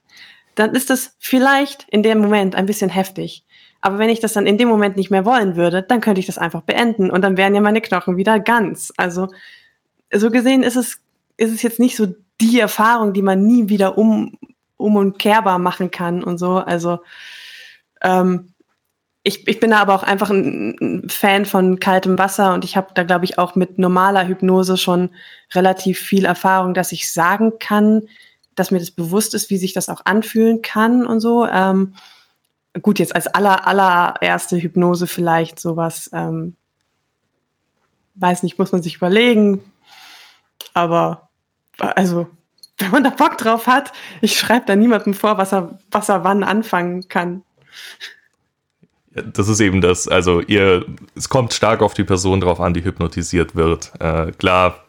dann ist das vielleicht in dem Moment ein bisschen heftig. Aber wenn ich das dann in dem Moment nicht mehr wollen würde, dann könnte ich das einfach beenden und dann wären ja meine Knochen wieder ganz. Also so gesehen ist es, ist es jetzt nicht so die Erfahrung, die man nie wieder um, und kehrbar machen kann und so. Also ähm, ich, ich bin da aber auch einfach ein, Fan von kaltem Wasser und ich habe da, glaube ich, auch mit normaler Hypnose schon relativ viel Erfahrung, dass ich sagen kann, dass mir das bewusst ist, wie sich das auch anfühlen kann und so. Ähm, gut, jetzt als aller, allererste Hypnose vielleicht sowas, ähm, weiß nicht, muss man sich überlegen. Aber also, wenn man da Bock drauf hat, ich schreibe da niemandem vor, was er, was er wann anfangen kann. Das ist eben das. Also ihr, es kommt stark auf die Person drauf an, die hypnotisiert wird. Äh, klar,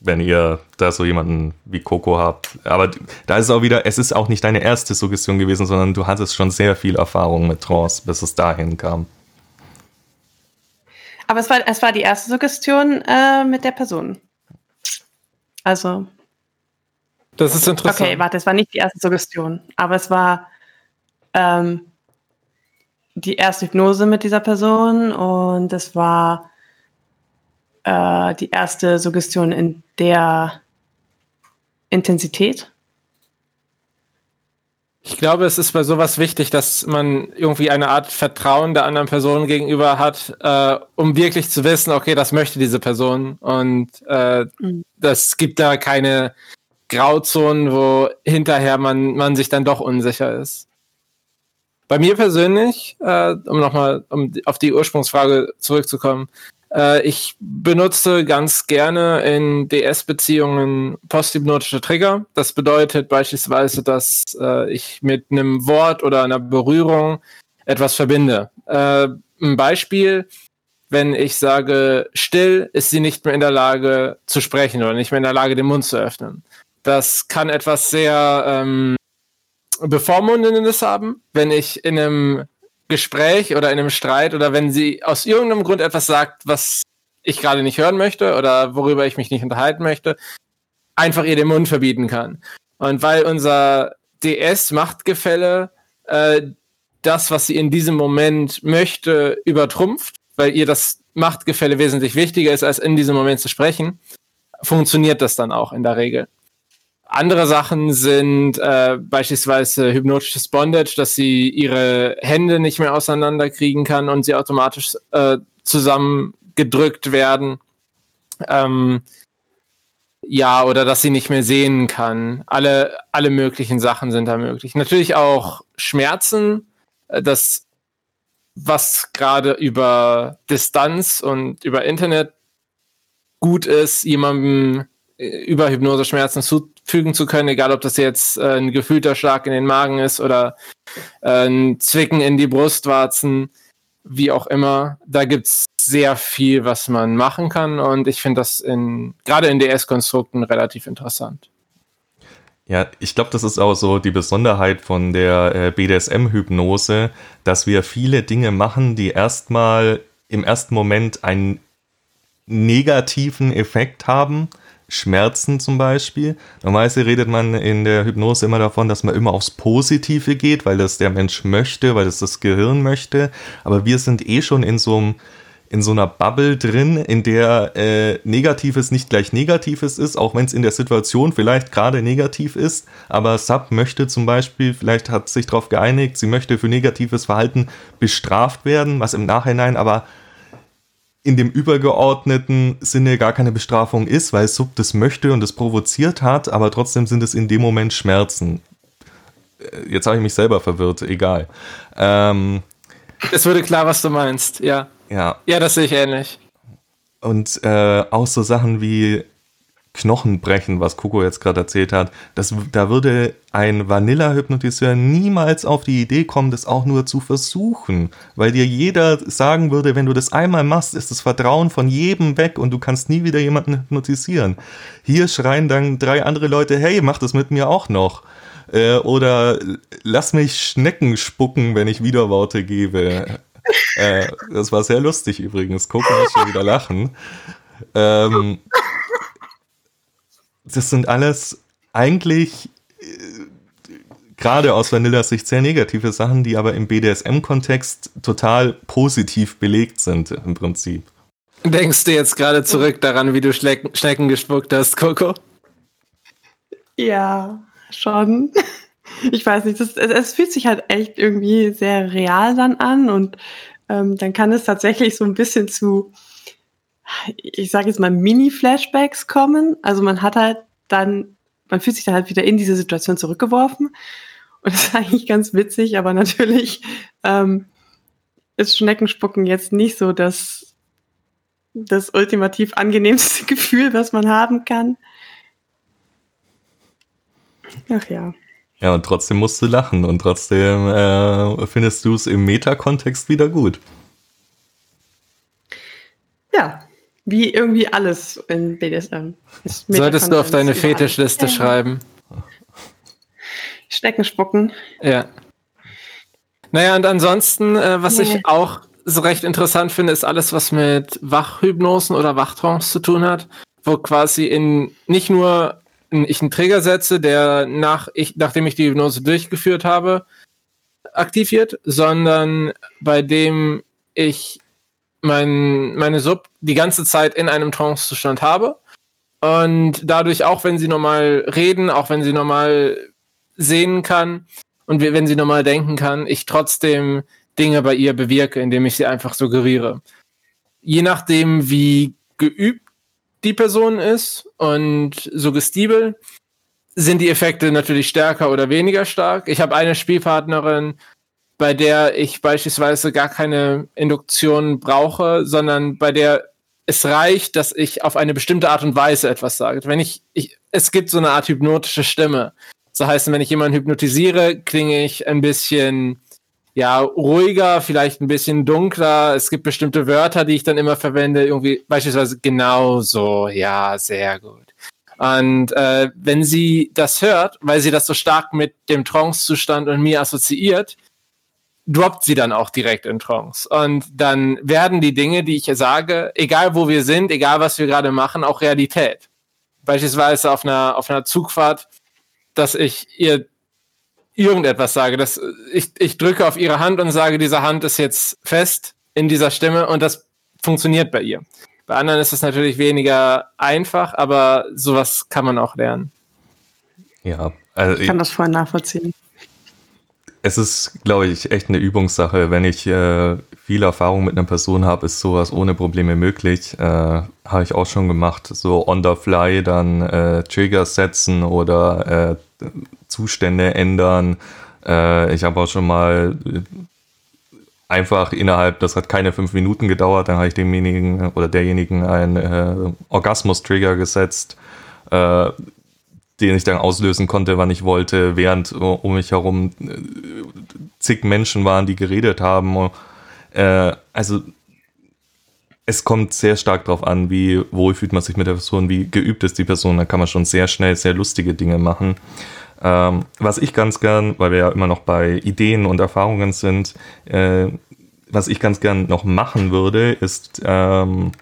wenn ihr da so jemanden wie Coco habt. Aber da ist es auch wieder, es ist auch nicht deine erste Suggestion gewesen, sondern du hattest schon sehr viel Erfahrung mit Trance, bis es dahin kam. Aber es war, es war die erste Suggestion äh, mit der Person. Also. Das ist interessant. Okay, warte, es war nicht die erste Suggestion, aber es war ähm, die erste Hypnose mit dieser Person und es war äh, die erste Suggestion in der Intensität. Ich glaube, es ist bei sowas wichtig, dass man irgendwie eine Art Vertrauen der anderen Person gegenüber hat, äh, um wirklich zu wissen, okay, das möchte diese Person und äh, mhm. das gibt da keine Grauzonen, wo hinterher man, man sich dann doch unsicher ist. Bei mir persönlich, äh, um nochmal um auf die Ursprungsfrage zurückzukommen, äh, ich benutze ganz gerne in DS-Beziehungen posthypnotische Trigger. Das bedeutet beispielsweise, dass äh, ich mit einem Wort oder einer Berührung etwas verbinde. Äh, ein Beispiel, wenn ich sage, still, ist sie nicht mehr in der Lage zu sprechen oder nicht mehr in der Lage, den Mund zu öffnen. Das kann etwas sehr ähm, Bevormundendes haben, wenn ich in einem Gespräch oder in einem Streit oder wenn sie aus irgendeinem Grund etwas sagt, was ich gerade nicht hören möchte oder worüber ich mich nicht unterhalten möchte, einfach ihr den Mund verbieten kann. Und weil unser DS-Machtgefälle äh, das, was sie in diesem Moment möchte, übertrumpft, weil ihr das Machtgefälle wesentlich wichtiger ist, als in diesem Moment zu sprechen, funktioniert das dann auch in der Regel. Andere Sachen sind äh, beispielsweise hypnotisches Bondage, dass sie ihre Hände nicht mehr auseinanderkriegen kann und sie automatisch äh, zusammengedrückt werden. Ähm, ja, oder dass sie nicht mehr sehen kann. Alle, alle möglichen Sachen sind da möglich. Natürlich auch Schmerzen, äh, das, was gerade über Distanz und über Internet gut ist, jemandem über Hypnose Schmerzen zufügen zu können, egal ob das jetzt äh, ein gefühlter Schlag in den Magen ist oder äh, ein Zwicken in die Brustwarzen, wie auch immer. Da gibt's sehr viel, was man machen kann und ich finde das in gerade in DS-Konstrukten relativ interessant. Ja, ich glaube, das ist auch so die Besonderheit von der äh, BDSM-Hypnose, dass wir viele Dinge machen, die erstmal im ersten Moment einen negativen Effekt haben, Schmerzen zum Beispiel. Normalerweise redet man in der Hypnose immer davon, dass man immer aufs Positive geht, weil das der Mensch möchte, weil das das Gehirn möchte. Aber wir sind eh schon in so einem in so einer Bubble drin, in der äh, Negatives nicht gleich Negatives ist, auch wenn es in der Situation vielleicht gerade negativ ist. Aber Sub möchte zum Beispiel, vielleicht hat sich darauf geeinigt, sie möchte für negatives Verhalten bestraft werden, was im Nachhinein aber in dem übergeordneten Sinne gar keine Bestrafung ist, weil Sub das möchte und das provoziert hat, aber trotzdem sind es in dem Moment Schmerzen. Äh, jetzt habe ich mich selber verwirrt, egal. Ähm, es wurde klar, was du meinst, ja. Ja. Ja, das sehe ich ähnlich. Und äh, auch so Sachen wie Knochen brechen, was Coco jetzt gerade erzählt hat. Das, da würde ein Vanilla-Hypnotiseur niemals auf die Idee kommen, das auch nur zu versuchen. Weil dir jeder sagen würde, wenn du das einmal machst, ist das Vertrauen von jedem weg und du kannst nie wieder jemanden hypnotisieren. Hier schreien dann drei andere Leute, hey, mach das mit mir auch noch. Äh, oder lass mich Schnecken spucken, wenn ich Widerworte gebe. äh, das war sehr lustig übrigens. Coco muss schon wieder lachen. Ähm, das sind alles eigentlich äh, gerade aus Vanillas Sicht sehr negative Sachen, die aber im BDSM-Kontext total positiv belegt sind im Prinzip. Denkst du jetzt gerade zurück daran, wie du Schlecken, Schnecken gespuckt hast, Coco? Ja, schon. Ich weiß nicht, das, es, es, fühlt sich halt echt irgendwie sehr real dann an und ähm, dann kann es tatsächlich so ein bisschen zu ich sage jetzt mal, Mini-Flashbacks kommen. Also man hat halt dann, man fühlt sich dann halt wieder in diese Situation zurückgeworfen. Und das ist eigentlich ganz witzig, aber natürlich ähm, ist Schneckenspucken jetzt nicht so das, das ultimativ angenehmste Gefühl, was man haben kann. Ach ja. Ja, und trotzdem musst du lachen und trotzdem äh, findest du es im Meta-Kontext wieder gut. Ja, wie irgendwie alles in BDSM. Solltest du auf deine Fetischliste ja. schreiben. Schnecken spucken. Ja. Naja, und ansonsten, äh, was nee. ich auch so recht interessant finde, ist alles, was mit Wachhypnosen oder Wachtrance zu tun hat, wo quasi in nicht nur ich einen Trigger setze, der nach ich, nachdem ich die Hypnose durchgeführt habe, aktiviert, sondern bei dem ich mein, meine Sub die ganze Zeit in einem Trance-Zustand habe. Und dadurch, auch wenn sie normal reden, auch wenn sie normal sehen kann und wenn sie normal denken kann, ich trotzdem Dinge bei ihr bewirke, indem ich sie einfach suggeriere. Je nachdem, wie geübt die Person ist und suggestibel, sind die Effekte natürlich stärker oder weniger stark. Ich habe eine Spielpartnerin, bei der ich beispielsweise gar keine Induktion brauche, sondern bei der es reicht, dass ich auf eine bestimmte Art und Weise etwas sage. Wenn ich, ich es gibt so eine Art hypnotische Stimme. Das heißt, wenn ich jemanden hypnotisiere, klinge ich ein bisschen ja, ruhiger, vielleicht ein bisschen dunkler. Es gibt bestimmte Wörter, die ich dann immer verwende, irgendwie beispielsweise genau so, ja, sehr gut. Und äh, wenn sie das hört, weil sie das so stark mit dem Trance-Zustand und mir assoziiert, droppt sie dann auch direkt in Trance. Und dann werden die Dinge, die ich sage, egal wo wir sind, egal was wir gerade machen, auch Realität. Beispielsweise auf einer, auf einer Zugfahrt, dass ich ihr irgendetwas sage, dass ich, ich drücke auf ihre Hand und sage, diese Hand ist jetzt fest in dieser Stimme und das funktioniert bei ihr. Bei anderen ist es natürlich weniger einfach, aber sowas kann man auch lernen. Ja, also ich kann das voll nachvollziehen es ist, glaube ich, echt eine Übungssache. Wenn ich äh, viel Erfahrung mit einer Person habe, ist sowas ohne Probleme möglich. Äh, habe ich auch schon gemacht. So on the fly dann äh, Triggers setzen oder äh, Zustände ändern. Äh, ich habe auch schon mal einfach innerhalb, das hat keine fünf Minuten gedauert, dann habe ich demjenigen oder derjenigen einen äh, Orgasmus-Trigger gesetzt den ich dann auslösen konnte, wann ich wollte, während um mich herum äh, zig Menschen waren, die geredet haben. Äh, also es kommt sehr stark darauf an, wie wohl fühlt man sich mit der Person, wie geübt ist die Person. Da kann man schon sehr schnell sehr lustige Dinge machen. Ähm, was ich ganz gern, weil wir ja immer noch bei Ideen und Erfahrungen sind, äh, was ich ganz gern noch machen würde, ist ähm,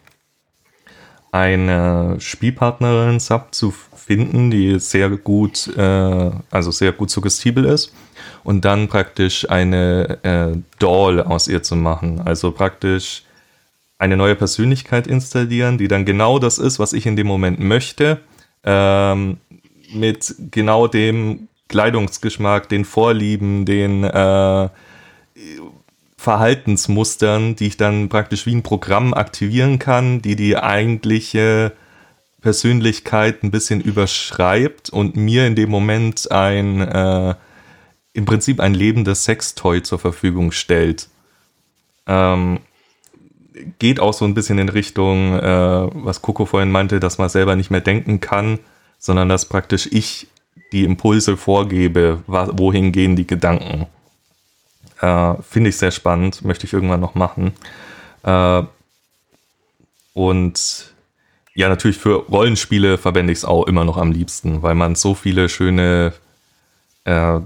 eine Spielpartnerin Sub zu finden, die sehr gut, äh, also sehr gut suggestibel ist und dann praktisch eine äh, Doll aus ihr zu machen. Also praktisch eine neue Persönlichkeit installieren, die dann genau das ist, was ich in dem Moment möchte, ähm, mit genau dem Kleidungsgeschmack, den Vorlieben, den äh, Verhaltensmustern, die ich dann praktisch wie ein Programm aktivieren kann, die die eigentliche Persönlichkeit ein bisschen überschreibt und mir in dem Moment ein äh, im Prinzip ein lebendes Sextoy zur Verfügung stellt. Ähm, geht auch so ein bisschen in Richtung, äh, was Coco vorhin meinte, dass man selber nicht mehr denken kann, sondern dass praktisch ich die Impulse vorgebe, wohin gehen die Gedanken. Äh, Finde ich sehr spannend, möchte ich irgendwann noch machen. Äh, und ja, natürlich für Rollenspiele verwende ich es auch immer noch am liebsten, weil man so viele schöne äh,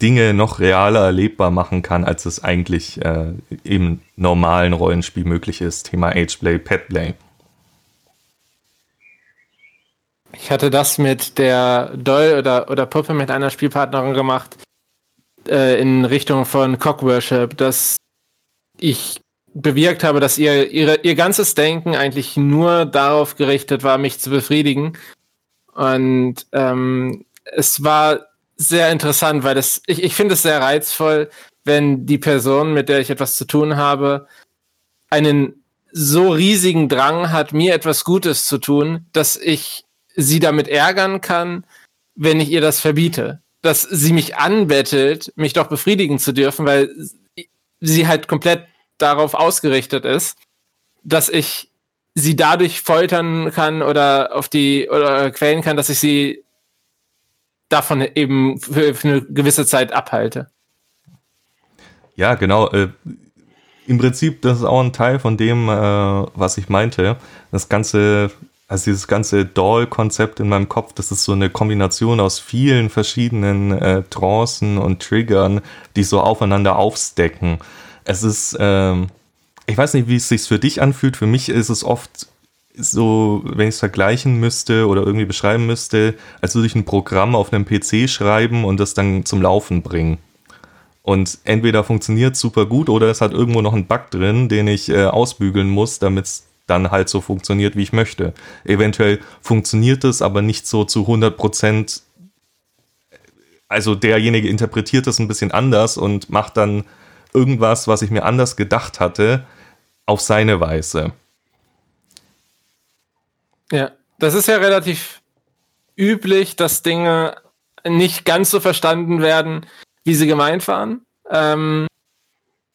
Dinge noch realer erlebbar machen kann, als es eigentlich äh, im normalen Rollenspiel möglich ist. Thema Ageplay, Petplay. Ich hatte das mit der Doll oder, oder Puppe mit einer Spielpartnerin gemacht, äh, in Richtung von Cockworship, dass ich bewirkt habe, dass ihr, ihre, ihr ganzes Denken eigentlich nur darauf gerichtet war, mich zu befriedigen. Und ähm, es war sehr interessant, weil das, ich, ich finde es sehr reizvoll, wenn die Person, mit der ich etwas zu tun habe, einen so riesigen Drang hat, mir etwas Gutes zu tun, dass ich sie damit ärgern kann, wenn ich ihr das verbiete. Dass sie mich anbettelt, mich doch befriedigen zu dürfen, weil sie halt komplett darauf ausgerichtet ist, dass ich sie dadurch foltern kann oder auf die oder quälen kann, dass ich sie davon eben für, für eine gewisse Zeit abhalte. Ja, genau. Äh, Im Prinzip, das ist auch ein Teil von dem, äh, was ich meinte. Das ganze, also dieses ganze Doll-Konzept in meinem Kopf, das ist so eine Kombination aus vielen verschiedenen äh, Trancen und Triggern, die so aufeinander aufstecken. Es ist, ähm, ich weiß nicht, wie es sich für dich anfühlt. Für mich ist es oft so, wenn ich es vergleichen müsste oder irgendwie beschreiben müsste, als würde ich ein Programm auf einem PC schreiben und das dann zum Laufen bringen. Und entweder funktioniert super gut oder es hat irgendwo noch einen Bug drin, den ich äh, ausbügeln muss, damit es dann halt so funktioniert, wie ich möchte. Eventuell funktioniert es aber nicht so zu 100 Prozent. Also derjenige interpretiert es ein bisschen anders und macht dann irgendwas, was ich mir anders gedacht hatte, auf seine Weise. Ja, das ist ja relativ üblich, dass Dinge nicht ganz so verstanden werden, wie sie gemeint waren. Ähm,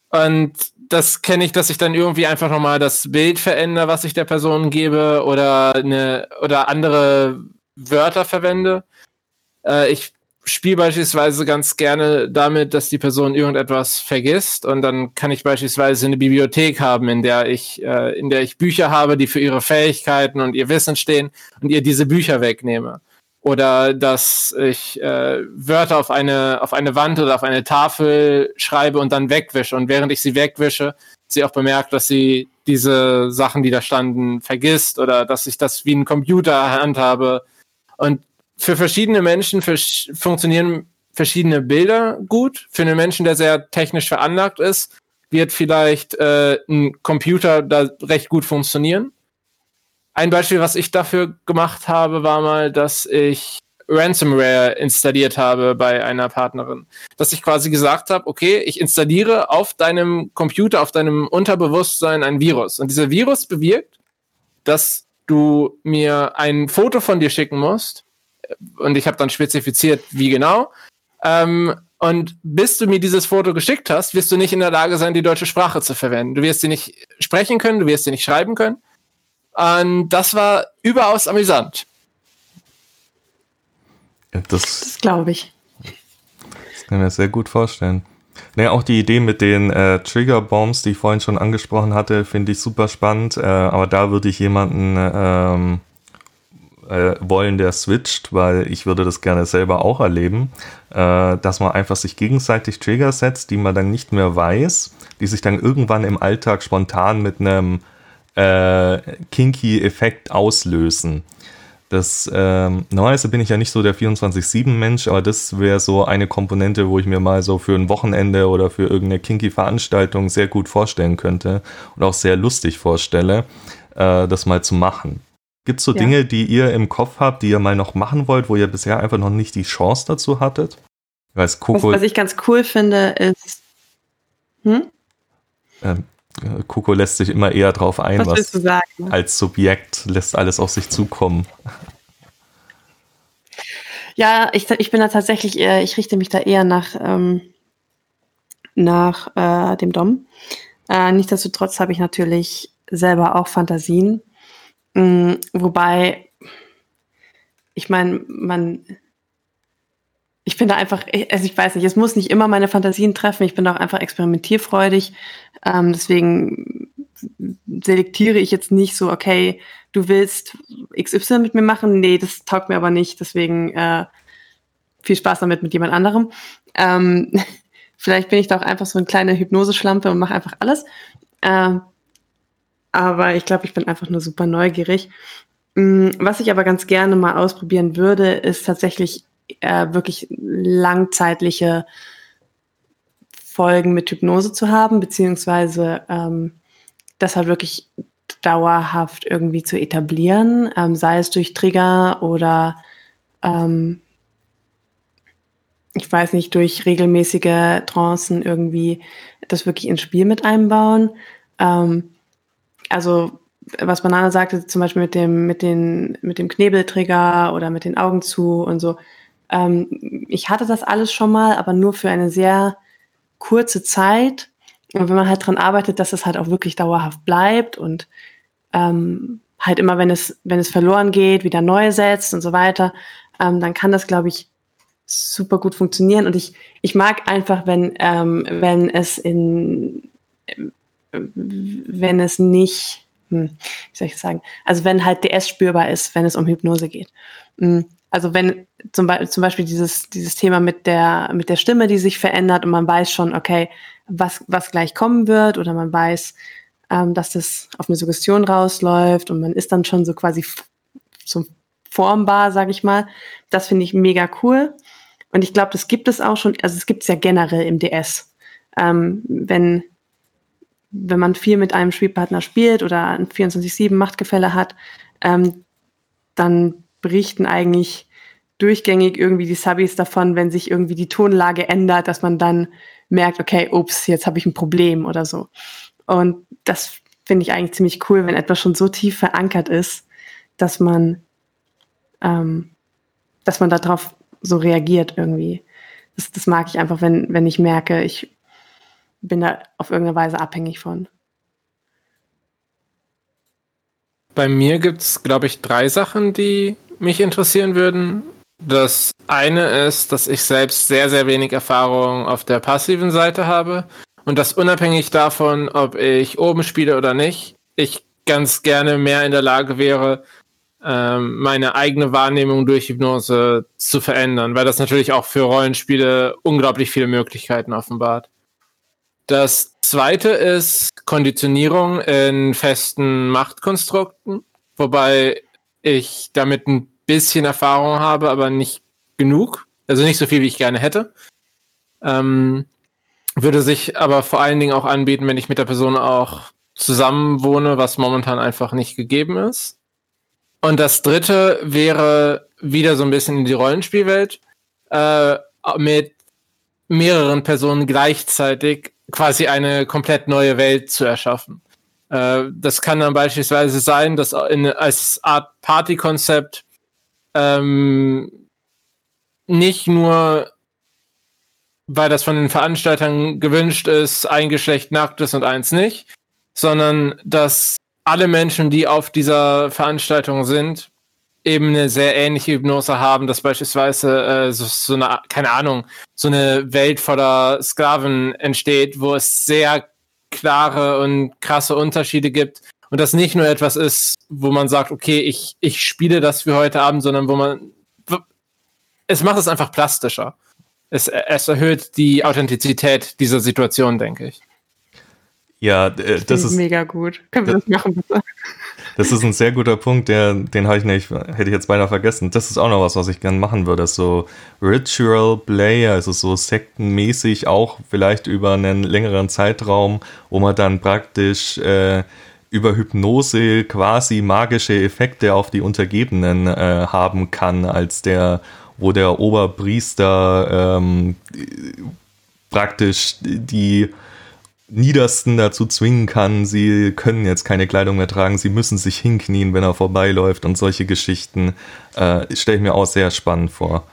und das kenne ich, dass ich dann irgendwie einfach nochmal das Bild verändere, was ich der Person gebe oder eine oder andere Wörter verwende. Äh, ich spiele beispielsweise ganz gerne damit, dass die Person irgendetwas vergisst und dann kann ich beispielsweise eine Bibliothek haben, in der ich, äh, in der ich Bücher habe, die für ihre Fähigkeiten und ihr Wissen stehen und ihr diese Bücher wegnehme. Oder dass ich äh, Wörter auf eine, auf eine Wand oder auf eine Tafel schreibe und dann wegwische. Und während ich sie wegwische, sie auch bemerkt, dass sie diese Sachen, die da standen, vergisst oder dass ich das wie ein Computer handhabe. Und für verschiedene Menschen vers funktionieren verschiedene Bilder gut. Für einen Menschen, der sehr technisch veranlagt ist, wird vielleicht äh, ein Computer da recht gut funktionieren. Ein Beispiel, was ich dafür gemacht habe, war mal, dass ich Ransomware installiert habe bei einer Partnerin. Dass ich quasi gesagt habe, okay, ich installiere auf deinem Computer, auf deinem Unterbewusstsein ein Virus. Und dieser Virus bewirkt, dass du mir ein Foto von dir schicken musst, und ich habe dann spezifiziert, wie genau. Ähm, und bis du mir dieses Foto geschickt hast, wirst du nicht in der Lage sein, die deutsche Sprache zu verwenden. Du wirst sie nicht sprechen können, du wirst sie nicht schreiben können. Und das war überaus amüsant. das, das glaube ich. Das kann ich mir sehr gut vorstellen. Naja, auch die Idee mit den äh, Trigger-Bombs, die ich vorhin schon angesprochen hatte, finde ich super spannend. Äh, aber da würde ich jemanden ähm, äh, wollen, der switcht, weil ich würde das gerne selber auch erleben, äh, dass man einfach sich gegenseitig Trigger setzt, die man dann nicht mehr weiß, die sich dann irgendwann im Alltag spontan mit einem äh, Kinky-Effekt auslösen. Das, ähm, normalerweise bin ich ja nicht so der 24-7-Mensch, aber das wäre so eine Komponente, wo ich mir mal so für ein Wochenende oder für irgendeine Kinky-Veranstaltung sehr gut vorstellen könnte und auch sehr lustig vorstelle, äh, das mal zu machen. Gibt es so ja. Dinge, die ihr im Kopf habt, die ihr mal noch machen wollt, wo ihr bisher einfach noch nicht die Chance dazu hattet? Weiß, Coco, was, was ich ganz cool finde, ist. Hm? Ähm, Coco lässt sich immer eher drauf ein, was, was du sagen? als Subjekt lässt alles auf sich zukommen. Ja, ich, ich bin da tatsächlich eher, ich richte mich da eher nach, ähm, nach äh, dem Dom. Äh, nichtsdestotrotz habe ich natürlich selber auch Fantasien. Mhm, wobei, ich meine, man, ich finde einfach, also ich weiß nicht, es muss nicht immer meine Fantasien treffen. Ich bin auch einfach experimentierfreudig. Ähm, deswegen selektiere ich jetzt nicht so, okay, du willst XY mit mir machen? Nee, das taugt mir aber nicht. Deswegen äh, viel Spaß damit mit jemand anderem. Ähm, vielleicht bin ich da auch einfach so eine kleine Hypnoseschlampe und mache einfach alles. Ähm, aber ich glaube, ich bin einfach nur super neugierig. Mm, was ich aber ganz gerne mal ausprobieren würde, ist tatsächlich äh, wirklich langzeitliche Folgen mit Hypnose zu haben, beziehungsweise ähm, das halt wirklich dauerhaft irgendwie zu etablieren, ähm, sei es durch Trigger oder ähm, ich weiß nicht, durch regelmäßige Trancen irgendwie das wirklich ins Spiel mit einbauen. Ähm, also was Banane sagte, zum Beispiel mit dem, mit den, mit dem Knebeltrigger oder mit den Augen zu und so. Ähm, ich hatte das alles schon mal, aber nur für eine sehr kurze Zeit. Und wenn man halt dran arbeitet, dass es halt auch wirklich dauerhaft bleibt und ähm, halt immer, wenn es, wenn es verloren geht, wieder neu setzt und so weiter, ähm, dann kann das, glaube ich, super gut funktionieren. Und ich, ich mag einfach, wenn, ähm, wenn es in, wenn es nicht, hm, wie soll ich sagen, also wenn halt DS spürbar ist, wenn es um Hypnose geht. Hm, also wenn zum, Be zum Beispiel dieses, dieses Thema mit der, mit der Stimme, die sich verändert und man weiß schon, okay, was, was gleich kommen wird oder man weiß, ähm, dass das auf eine Suggestion rausläuft und man ist dann schon so quasi so formbar, sage ich mal. Das finde ich mega cool. Und ich glaube, das gibt es auch schon, also es gibt es ja generell im DS. Ähm, wenn, wenn man viel mit einem Spielpartner spielt oder ein 24-7 Machtgefälle hat, ähm, dann berichten eigentlich durchgängig irgendwie die Subbies davon, wenn sich irgendwie die Tonlage ändert, dass man dann merkt, okay, ups, jetzt habe ich ein Problem oder so. Und das finde ich eigentlich ziemlich cool, wenn etwas schon so tief verankert ist, dass man, ähm, dass man darauf so reagiert irgendwie. Das, das mag ich einfach, wenn, wenn ich merke, ich bin da auf irgendeine Weise abhängig von. Bei mir gibt es, glaube ich, drei Sachen, die mich interessieren würden. Das eine ist, dass ich selbst sehr, sehr wenig Erfahrung auf der passiven Seite habe. Und das unabhängig davon, ob ich oben spiele oder nicht, ich ganz gerne mehr in der Lage wäre, ähm, meine eigene Wahrnehmung durch Hypnose zu verändern, weil das natürlich auch für Rollenspiele unglaublich viele Möglichkeiten offenbart. Das zweite ist Konditionierung in festen Machtkonstrukten, wobei ich damit ein bisschen Erfahrung habe, aber nicht genug. Also nicht so viel, wie ich gerne hätte. Ähm, würde sich aber vor allen Dingen auch anbieten, wenn ich mit der Person auch zusammen wohne, was momentan einfach nicht gegeben ist. Und das dritte wäre wieder so ein bisschen in die Rollenspielwelt äh, mit mehreren Personen gleichzeitig quasi eine komplett neue Welt zu erschaffen. Äh, das kann dann beispielsweise sein, dass in, als Art Partykonzept ähm, nicht nur, weil das von den Veranstaltern gewünscht ist, ein Geschlecht nackt ist und eins nicht, sondern dass alle Menschen, die auf dieser Veranstaltung sind, eben eine sehr ähnliche Hypnose haben, dass beispielsweise äh, so, so eine, keine Ahnung, so eine Welt voller Sklaven entsteht, wo es sehr klare und krasse Unterschiede gibt und das nicht nur etwas ist, wo man sagt, okay, ich, ich spiele das für heute Abend, sondern wo man, es macht es einfach plastischer. Es, es erhöht die Authentizität dieser Situation, denke ich. Ja, äh, das ist mega gut. Können wir das machen, bitte? Das ist ein sehr guter Punkt, der, den ich nicht, hätte ich jetzt beinahe vergessen. Das ist auch noch was, was ich gerne machen würde. So Ritual Play, also so sektenmäßig, auch vielleicht über einen längeren Zeitraum, wo man dann praktisch äh, über Hypnose quasi magische Effekte auf die Untergebenen äh, haben kann, als der, wo der Oberpriester ähm, praktisch die Niedersten dazu zwingen kann, sie können jetzt keine Kleidung mehr tragen, sie müssen sich hinknien, wenn er vorbeiläuft und solche Geschichten äh, stelle ich mir auch sehr spannend vor.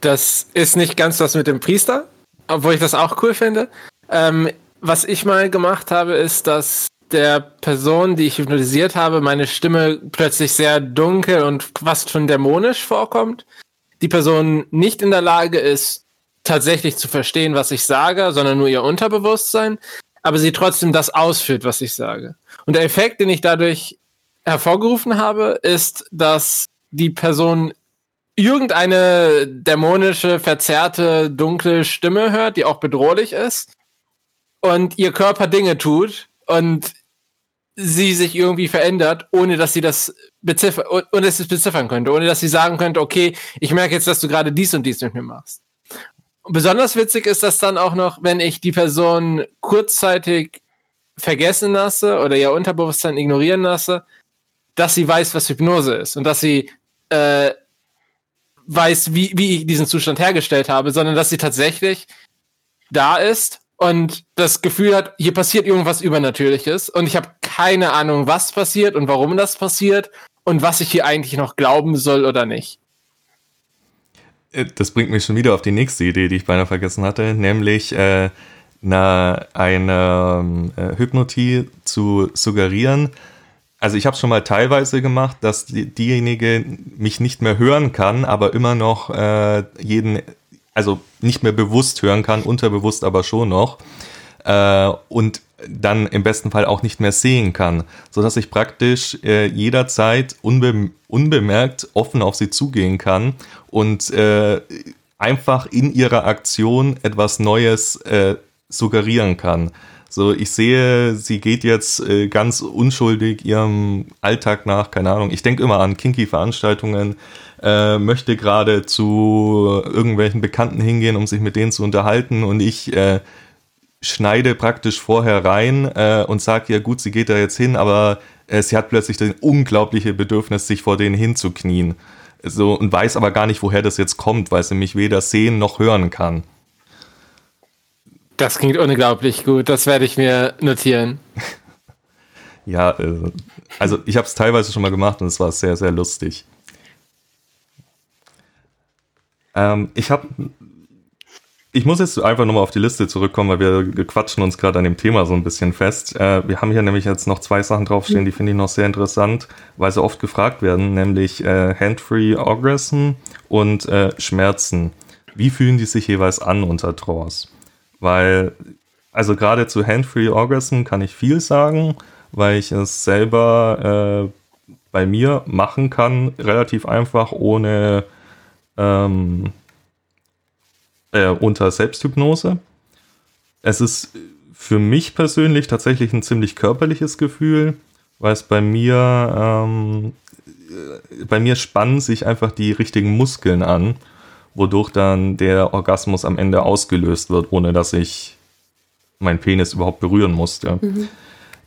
Das ist nicht ganz das mit dem Priester. obwohl ich das auch cool finde. Ähm, was ich mal gemacht habe, ist, dass der Person, die ich hypnotisiert habe, meine Stimme plötzlich sehr dunkel und fast schon dämonisch vorkommt. Die Person nicht in der Lage ist, tatsächlich zu verstehen, was ich sage, sondern nur ihr Unterbewusstsein, aber sie trotzdem das ausführt, was ich sage. Und der Effekt, den ich dadurch hervorgerufen habe, ist, dass die Person irgendeine dämonische, verzerrte, dunkle Stimme hört, die auch bedrohlich ist und ihr Körper Dinge tut und sie sich irgendwie verändert, ohne dass sie das beziffern, ohne dass sie es beziffern könnte, ohne dass sie sagen könnte, okay, ich merke jetzt, dass du gerade dies und dies mit mir machst. Besonders witzig ist das dann auch noch, wenn ich die Person kurzzeitig vergessen lasse oder ihr Unterbewusstsein ignorieren lasse, dass sie weiß, was Hypnose ist und dass sie äh, weiß, wie, wie ich diesen Zustand hergestellt habe, sondern dass sie tatsächlich da ist und das Gefühl hat, hier passiert irgendwas Übernatürliches und ich habe keine Ahnung, was passiert und warum das passiert und was ich hier eigentlich noch glauben soll oder nicht. Das bringt mich schon wieder auf die nächste Idee, die ich beinahe vergessen hatte, nämlich äh, na, eine ähm, äh, Hypnotie zu suggerieren. Also ich habe schon mal teilweise gemacht, dass die, diejenige mich nicht mehr hören kann, aber immer noch äh, jeden also nicht mehr bewusst hören kann, unterbewusst aber schon noch. Äh, und dann im besten Fall auch nicht mehr sehen kann, so dass ich praktisch äh, jederzeit unbe unbemerkt offen auf sie zugehen kann und äh, einfach in ihrer Aktion etwas Neues äh, suggerieren kann. So, ich sehe, sie geht jetzt äh, ganz unschuldig ihrem Alltag nach, keine Ahnung. Ich denke immer an Kinky-Veranstaltungen, äh, möchte gerade zu irgendwelchen Bekannten hingehen, um sich mit denen zu unterhalten und ich äh, schneide praktisch vorher rein äh, und sage, ja gut, sie geht da jetzt hin, aber äh, sie hat plötzlich das unglaubliche Bedürfnis, sich vor denen hinzuknien. So, und weiß aber gar nicht, woher das jetzt kommt, weil sie mich weder sehen noch hören kann. Das klingt unglaublich gut. Das werde ich mir notieren. ja, äh, also ich habe es teilweise schon mal gemacht und es war sehr, sehr lustig. Ähm, ich habe, ich muss jetzt einfach nochmal auf die Liste zurückkommen, weil wir quatschen uns gerade an dem Thema so ein bisschen fest. Äh, wir haben hier nämlich jetzt noch zwei Sachen draufstehen, die finde ich noch sehr interessant, weil sie oft gefragt werden, nämlich äh, Hand-Free Orgasm und äh, Schmerzen. Wie fühlen die sich jeweils an unter Trance? weil, also gerade zu Hand-Free Orgasm kann ich viel sagen, weil ich es selber äh, bei mir machen kann, relativ einfach, ohne ähm, äh, unter Selbsthypnose. Es ist für mich persönlich tatsächlich ein ziemlich körperliches Gefühl, weil es bei mir ähm, bei mir spannen sich einfach die richtigen Muskeln an wodurch dann der Orgasmus am Ende ausgelöst wird, ohne dass ich meinen Penis überhaupt berühren musste. Mhm.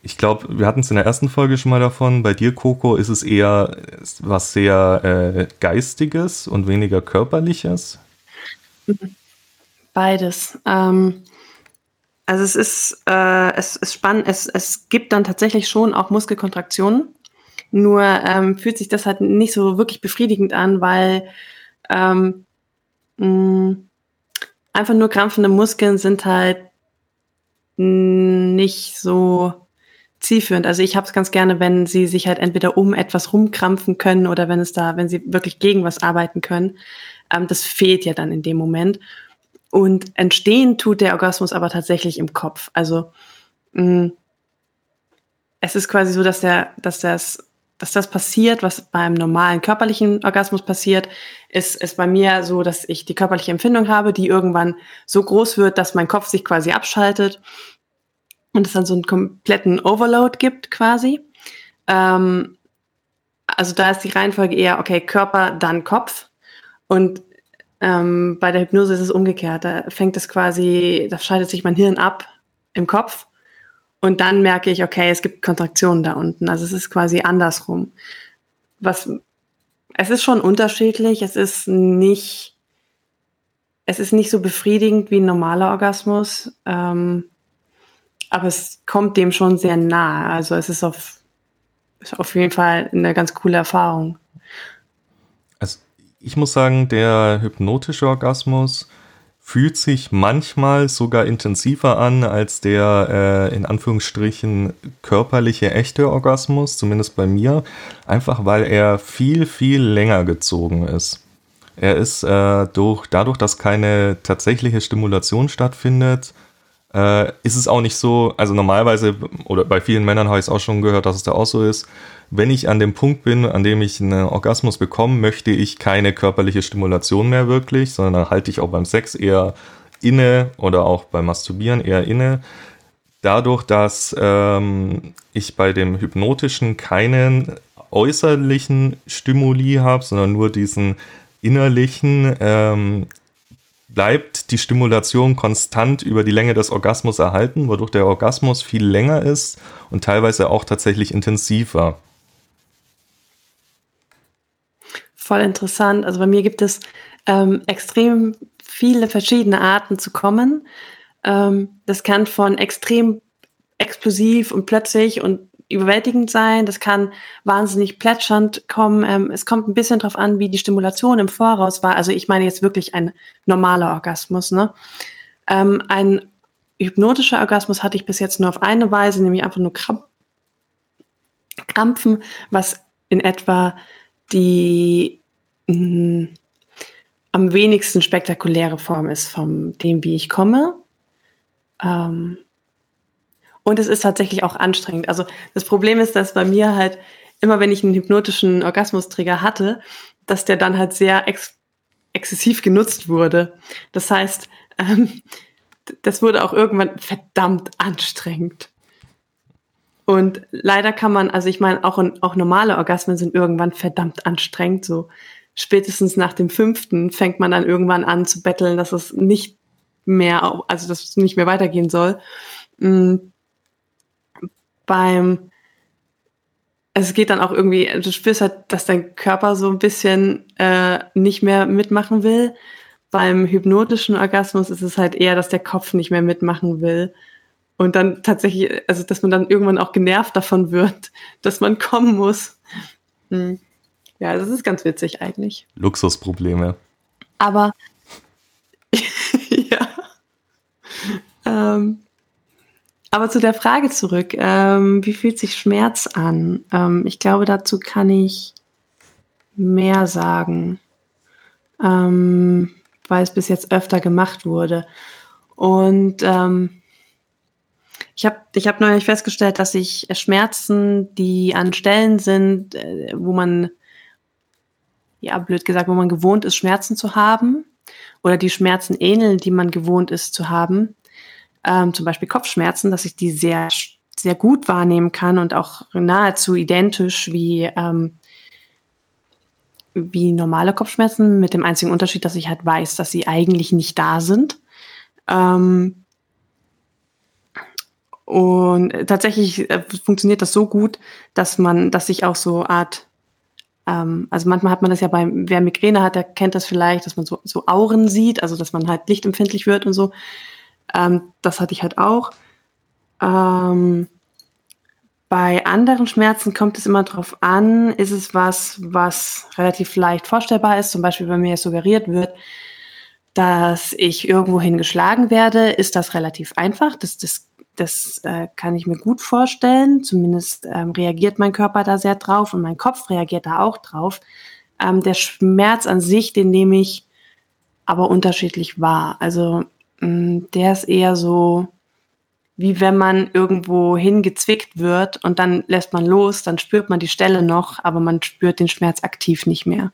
Ich glaube, wir hatten es in der ersten Folge schon mal davon. Bei dir, Coco, ist es eher was sehr äh, Geistiges und weniger Körperliches? Beides. Ähm, also es ist, äh, es ist spannend. Es, es gibt dann tatsächlich schon auch Muskelkontraktionen. Nur ähm, fühlt sich das halt nicht so wirklich befriedigend an, weil ähm, mh, einfach nur krampfende Muskeln sind halt nicht so zielführend. Also ich habe es ganz gerne, wenn sie sich halt entweder um etwas rumkrampfen können oder wenn es da, wenn sie wirklich gegen was arbeiten können. Ähm, das fehlt ja dann in dem Moment. Und entstehen tut der Orgasmus aber tatsächlich im Kopf. Also mh, mm, es ist quasi so, dass der, dass das dass das passiert, was beim normalen körperlichen Orgasmus passiert, ist, ist bei mir so, dass ich die körperliche Empfindung habe, die irgendwann so groß wird, dass mein Kopf sich quasi abschaltet und es dann so einen kompletten Overload gibt quasi. Ähm, also da ist die Reihenfolge eher, okay, Körper, dann Kopf. Und ähm, bei der Hypnose ist es umgekehrt. Da fängt es quasi, da schaltet sich mein Hirn ab im Kopf und dann merke ich, okay, es gibt Kontraktionen da unten. Also es ist quasi andersrum. Was, es ist schon unterschiedlich. Es ist nicht, es ist nicht so befriedigend wie ein normaler Orgasmus. Ähm, aber es kommt dem schon sehr nahe. Also es ist auf, ist auf jeden Fall eine ganz coole Erfahrung. Ich muss sagen, der hypnotische Orgasmus fühlt sich manchmal sogar intensiver an als der äh, in Anführungsstrichen körperliche echte Orgasmus, zumindest bei mir, einfach weil er viel, viel länger gezogen ist. Er ist äh, durch, dadurch, dass keine tatsächliche Stimulation stattfindet, äh, ist es auch nicht so, also normalerweise, oder bei vielen Männern habe ich es auch schon gehört, dass es da auch so ist, wenn ich an dem Punkt bin, an dem ich einen Orgasmus bekomme, möchte ich keine körperliche Stimulation mehr wirklich, sondern dann halte ich auch beim Sex eher inne oder auch beim Masturbieren eher inne. Dadurch, dass ähm, ich bei dem Hypnotischen keinen äußerlichen Stimuli habe, sondern nur diesen innerlichen, ähm, bleibt die Stimulation konstant über die Länge des Orgasmus erhalten, wodurch der Orgasmus viel länger ist und teilweise auch tatsächlich intensiver. Voll interessant. Also bei mir gibt es ähm, extrem viele verschiedene Arten zu kommen. Ähm, das kann von extrem explosiv und plötzlich und überwältigend sein, das kann wahnsinnig plätschernd kommen. Ähm, es kommt ein bisschen darauf an, wie die Stimulation im Voraus war. Also ich meine jetzt wirklich ein normaler Orgasmus. Ne? Ähm, ein hypnotischer Orgasmus hatte ich bis jetzt nur auf eine Weise, nämlich einfach nur Kramp Krampfen, was in etwa die mh, hm, am wenigsten spektakuläre Form ist von dem, wie ich komme. Ähm, und es ist tatsächlich auch anstrengend. Also das Problem ist, dass bei mir halt immer, wenn ich einen hypnotischen Orgasmusträger hatte, dass der dann halt sehr ex exzessiv genutzt wurde. Das heißt, ähm, das wurde auch irgendwann verdammt anstrengend. Und leider kann man, also ich meine, auch, auch normale Orgasmen sind irgendwann verdammt anstrengend. So spätestens nach dem fünften fängt man dann irgendwann an zu betteln, dass es nicht mehr, also dass es nicht mehr weitergehen soll. Mhm beim, es geht dann auch irgendwie, du spürst halt, dass dein Körper so ein bisschen äh, nicht mehr mitmachen will. Beim hypnotischen Orgasmus ist es halt eher, dass der Kopf nicht mehr mitmachen will. Und dann tatsächlich, also dass man dann irgendwann auch genervt davon wird, dass man kommen muss. Hm. Ja, das ist ganz witzig eigentlich. Luxusprobleme. Aber ja. Ähm, aber zu der Frage zurück, ähm, wie fühlt sich Schmerz an? Ähm, ich glaube, dazu kann ich mehr sagen, ähm, weil es bis jetzt öfter gemacht wurde. Und ähm, ich habe ich hab neulich festgestellt, dass ich Schmerzen, die an Stellen sind, äh, wo man, ja, blöd gesagt, wo man gewohnt ist, Schmerzen zu haben, oder die Schmerzen ähneln, die man gewohnt ist zu haben, ähm, zum Beispiel Kopfschmerzen, dass ich die sehr, sehr gut wahrnehmen kann und auch nahezu identisch wie, ähm, wie normale Kopfschmerzen, mit dem einzigen Unterschied, dass ich halt weiß, dass sie eigentlich nicht da sind. Ähm, und tatsächlich äh, funktioniert das so gut, dass man, dass ich auch so Art, ähm, also manchmal hat man das ja bei, wer Migräne hat, der kennt das vielleicht, dass man so, so Auren sieht, also dass man halt lichtempfindlich wird und so. Ähm, das hatte ich halt auch. Ähm, bei anderen Schmerzen kommt es immer darauf an, ist es was, was relativ leicht vorstellbar ist, zum Beispiel wenn mir suggeriert wird, dass ich irgendwohin geschlagen werde, ist das relativ einfach. Das, das, das äh, kann ich mir gut vorstellen. Zumindest ähm, reagiert mein Körper da sehr drauf und mein Kopf reagiert da auch drauf. Ähm, der Schmerz an sich, den nehme ich aber unterschiedlich wahr. Also der ist eher so, wie wenn man irgendwo hingezwickt wird und dann lässt man los, dann spürt man die Stelle noch, aber man spürt den Schmerz aktiv nicht mehr.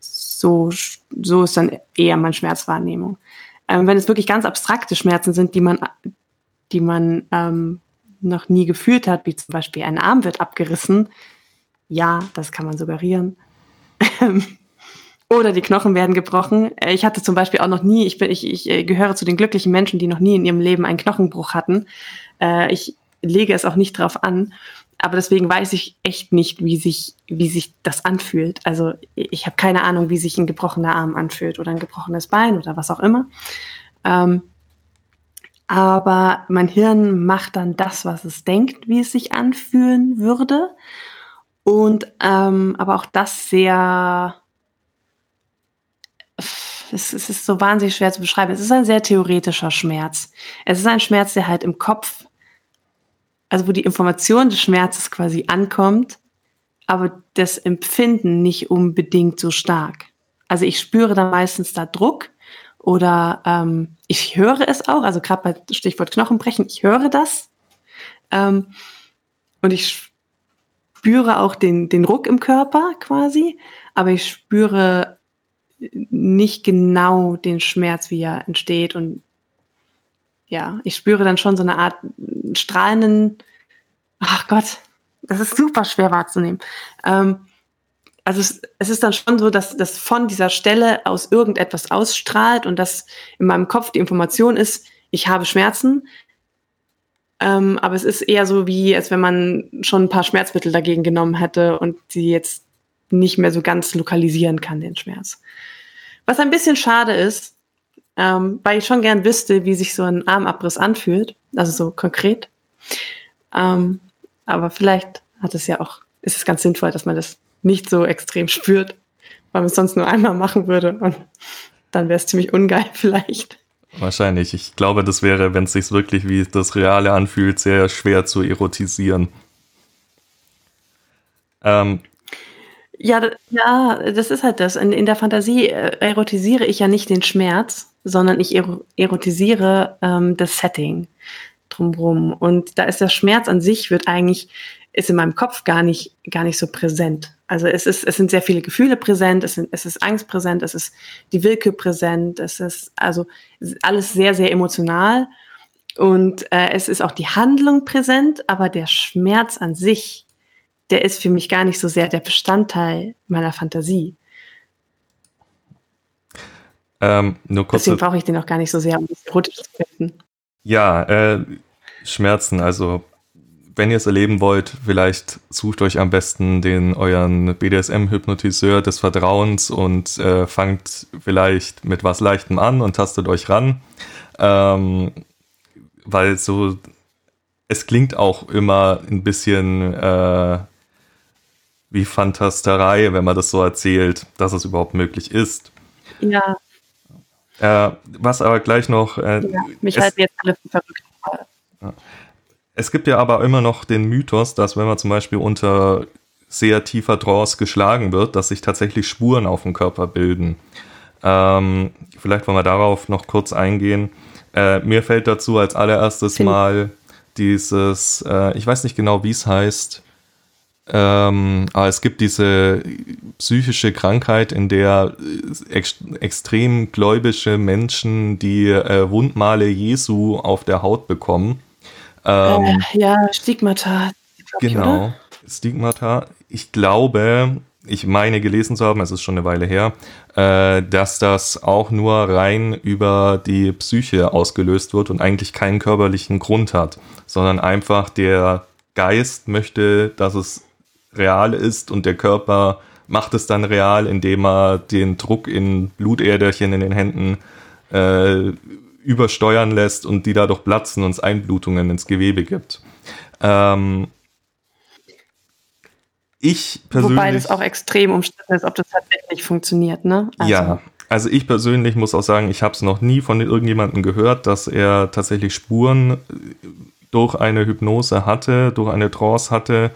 So, so ist dann eher meine Schmerzwahrnehmung. Ähm, wenn es wirklich ganz abstrakte Schmerzen sind, die man, die man ähm, noch nie gefühlt hat, wie zum Beispiel ein Arm wird abgerissen, ja, das kann man suggerieren. Oder die Knochen werden gebrochen. Äh, ich hatte zum Beispiel auch noch nie, ich, bin, ich, ich äh, gehöre zu den glücklichen Menschen, die noch nie in ihrem Leben einen Knochenbruch hatten. Äh, ich lege es auch nicht drauf an. Aber deswegen weiß ich echt nicht, wie sich, wie sich das anfühlt. Also ich habe keine Ahnung, wie sich ein gebrochener Arm anfühlt oder ein gebrochenes Bein oder was auch immer. Ähm, aber mein Hirn macht dann das, was es denkt, wie es sich anfühlen würde. Und ähm, aber auch das sehr es, es ist so wahnsinnig schwer zu beschreiben. Es ist ein sehr theoretischer Schmerz. Es ist ein Schmerz, der halt im Kopf, also wo die Information des Schmerzes quasi ankommt, aber das Empfinden nicht unbedingt so stark. Also ich spüre dann meistens da Druck oder ähm, ich höre es auch, also gerade bei Stichwort Knochenbrechen, ich höre das ähm, und ich spüre auch den, den Ruck im Körper quasi, aber ich spüre nicht genau den Schmerz, wie er entsteht. Und ja, ich spüre dann schon so eine Art strahlenden, ach Gott, das ist super schwer wahrzunehmen. Ähm, also es, es, ist dann schon so, dass das von dieser Stelle aus irgendetwas ausstrahlt und dass in meinem Kopf die Information ist, ich habe Schmerzen. Ähm, aber es ist eher so wie, als wenn man schon ein paar Schmerzmittel dagegen genommen hätte und sie jetzt nicht mehr so ganz lokalisieren kann, den Schmerz. Was ein bisschen schade ist, ähm, weil ich schon gern wüsste, wie sich so ein Armabriss anfühlt, also so konkret. Ähm, aber vielleicht hat es ja auch, ist es ganz sinnvoll, dass man das nicht so extrem spürt, weil man es sonst nur einmal machen würde und dann wäre es ziemlich ungeil vielleicht. Wahrscheinlich. Ich glaube, das wäre, wenn es sich wirklich wie das Reale anfühlt, sehr schwer zu erotisieren. Ähm, ja, ja, das ist halt das. In, in der Fantasie äh, erotisiere ich ja nicht den Schmerz, sondern ich erotisiere ähm, das Setting drumherum. Und da ist der Schmerz an sich wird eigentlich ist in meinem Kopf gar nicht gar nicht so präsent. Also es ist es sind sehr viele Gefühle präsent, es, sind, es ist Angst präsent, es ist die Willkür präsent, es ist also alles sehr sehr emotional und äh, es ist auch die Handlung präsent, aber der Schmerz an sich der ist für mich gar nicht so sehr der Bestandteil meiner Fantasie. Ähm, Deswegen brauche ich den auch gar nicht so sehr, um das erotisch zu finden. Ja, äh, Schmerzen, also wenn ihr es erleben wollt, vielleicht sucht euch am besten den euren BDSM-Hypnotiseur des Vertrauens und äh, fangt vielleicht mit was Leichtem an und tastet euch ran. Ähm, weil so, es klingt auch immer ein bisschen äh, wie Fantasterei, wenn man das so erzählt, dass es überhaupt möglich ist. Ja. Äh, was aber gleich noch. Äh, ja, mich halten jetzt alle verrückt. Es gibt ja aber immer noch den Mythos, dass wenn man zum Beispiel unter sehr tiefer Trance geschlagen wird, dass sich tatsächlich Spuren auf dem Körper bilden. Ähm, vielleicht wollen wir darauf noch kurz eingehen. Äh, mir fällt dazu als allererstes mal dieses, äh, ich weiß nicht genau, wie es heißt, ähm, aber es gibt diese psychische Krankheit, in der ex extrem gläubische Menschen die äh, Wundmale Jesu auf der Haut bekommen. Ähm, äh, ja, Stigmata. Genau, ich, Stigmata. Ich glaube, ich meine gelesen zu haben, es ist schon eine Weile her, äh, dass das auch nur rein über die Psyche ausgelöst wird und eigentlich keinen körperlichen Grund hat, sondern einfach der Geist möchte, dass es real ist und der Körper macht es dann real, indem er den Druck in Blutäderchen in den Händen äh, übersteuern lässt und die dadurch platzen und es Einblutungen ins Gewebe gibt. Ähm, ich persönlich. Wobei das auch extrem umstritten ist, ob das tatsächlich funktioniert, ne? Also. Ja, also ich persönlich muss auch sagen, ich habe es noch nie von irgendjemandem gehört, dass er tatsächlich Spuren durch eine Hypnose hatte, durch eine Trance hatte,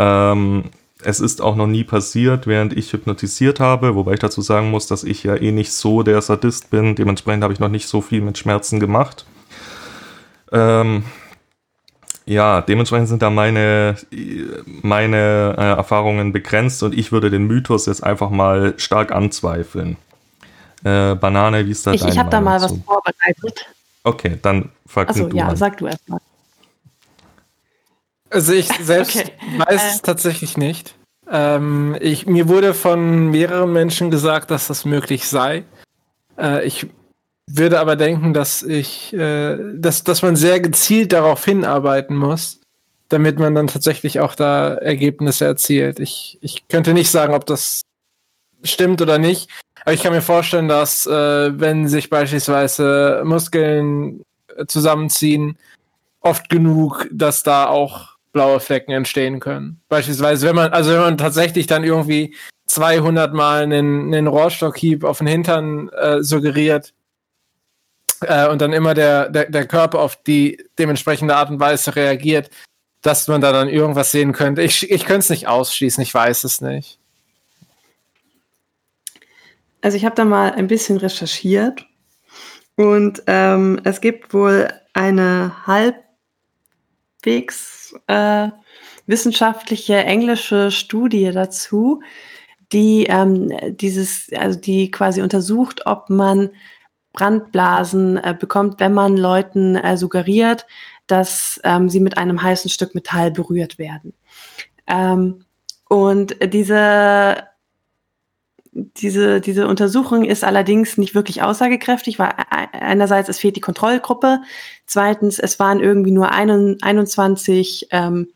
ähm, es ist auch noch nie passiert, während ich hypnotisiert habe, wobei ich dazu sagen muss, dass ich ja eh nicht so der Sadist bin. Dementsprechend habe ich noch nicht so viel mit Schmerzen gemacht. Ähm, ja, dementsprechend sind da meine, meine äh, Erfahrungen begrenzt und ich würde den Mythos jetzt einfach mal stark anzweifeln. Äh, Banane, wie ist da Ich, ich habe da mal was vorbereitet. Okay, dann frag Achso, du ja, sag du erst mal. Also ich selbst okay. weiß es äh. tatsächlich nicht. Ähm, ich, mir wurde von mehreren Menschen gesagt, dass das möglich sei. Äh, ich würde aber denken, dass ich, äh, dass, dass man sehr gezielt darauf hinarbeiten muss, damit man dann tatsächlich auch da Ergebnisse erzielt. Ich, ich könnte nicht sagen, ob das stimmt oder nicht, aber ich kann mir vorstellen, dass äh, wenn sich beispielsweise Muskeln zusammenziehen, oft genug, dass da auch blaue Flecken entstehen können. Beispielsweise, wenn man, also wenn man tatsächlich dann irgendwie 200 Mal einen, einen Rohrstockhieb auf den Hintern äh, suggeriert äh, und dann immer der, der, der Körper auf die dementsprechende Art und Weise reagiert, dass man da dann irgendwas sehen könnte. Ich, ich könnte es nicht ausschließen, ich weiß es nicht. Also ich habe da mal ein bisschen recherchiert und ähm, es gibt wohl eine halbwegs äh, wissenschaftliche englische Studie dazu, die ähm, dieses, also die quasi untersucht, ob man Brandblasen äh, bekommt, wenn man Leuten äh, suggeriert, dass ähm, sie mit einem heißen Stück Metall berührt werden. Ähm, und diese diese, diese Untersuchung ist allerdings nicht wirklich aussagekräftig, weil e-, einerseits es fehlt die Kontrollgruppe, zweitens es waren irgendwie nur 21 ähm,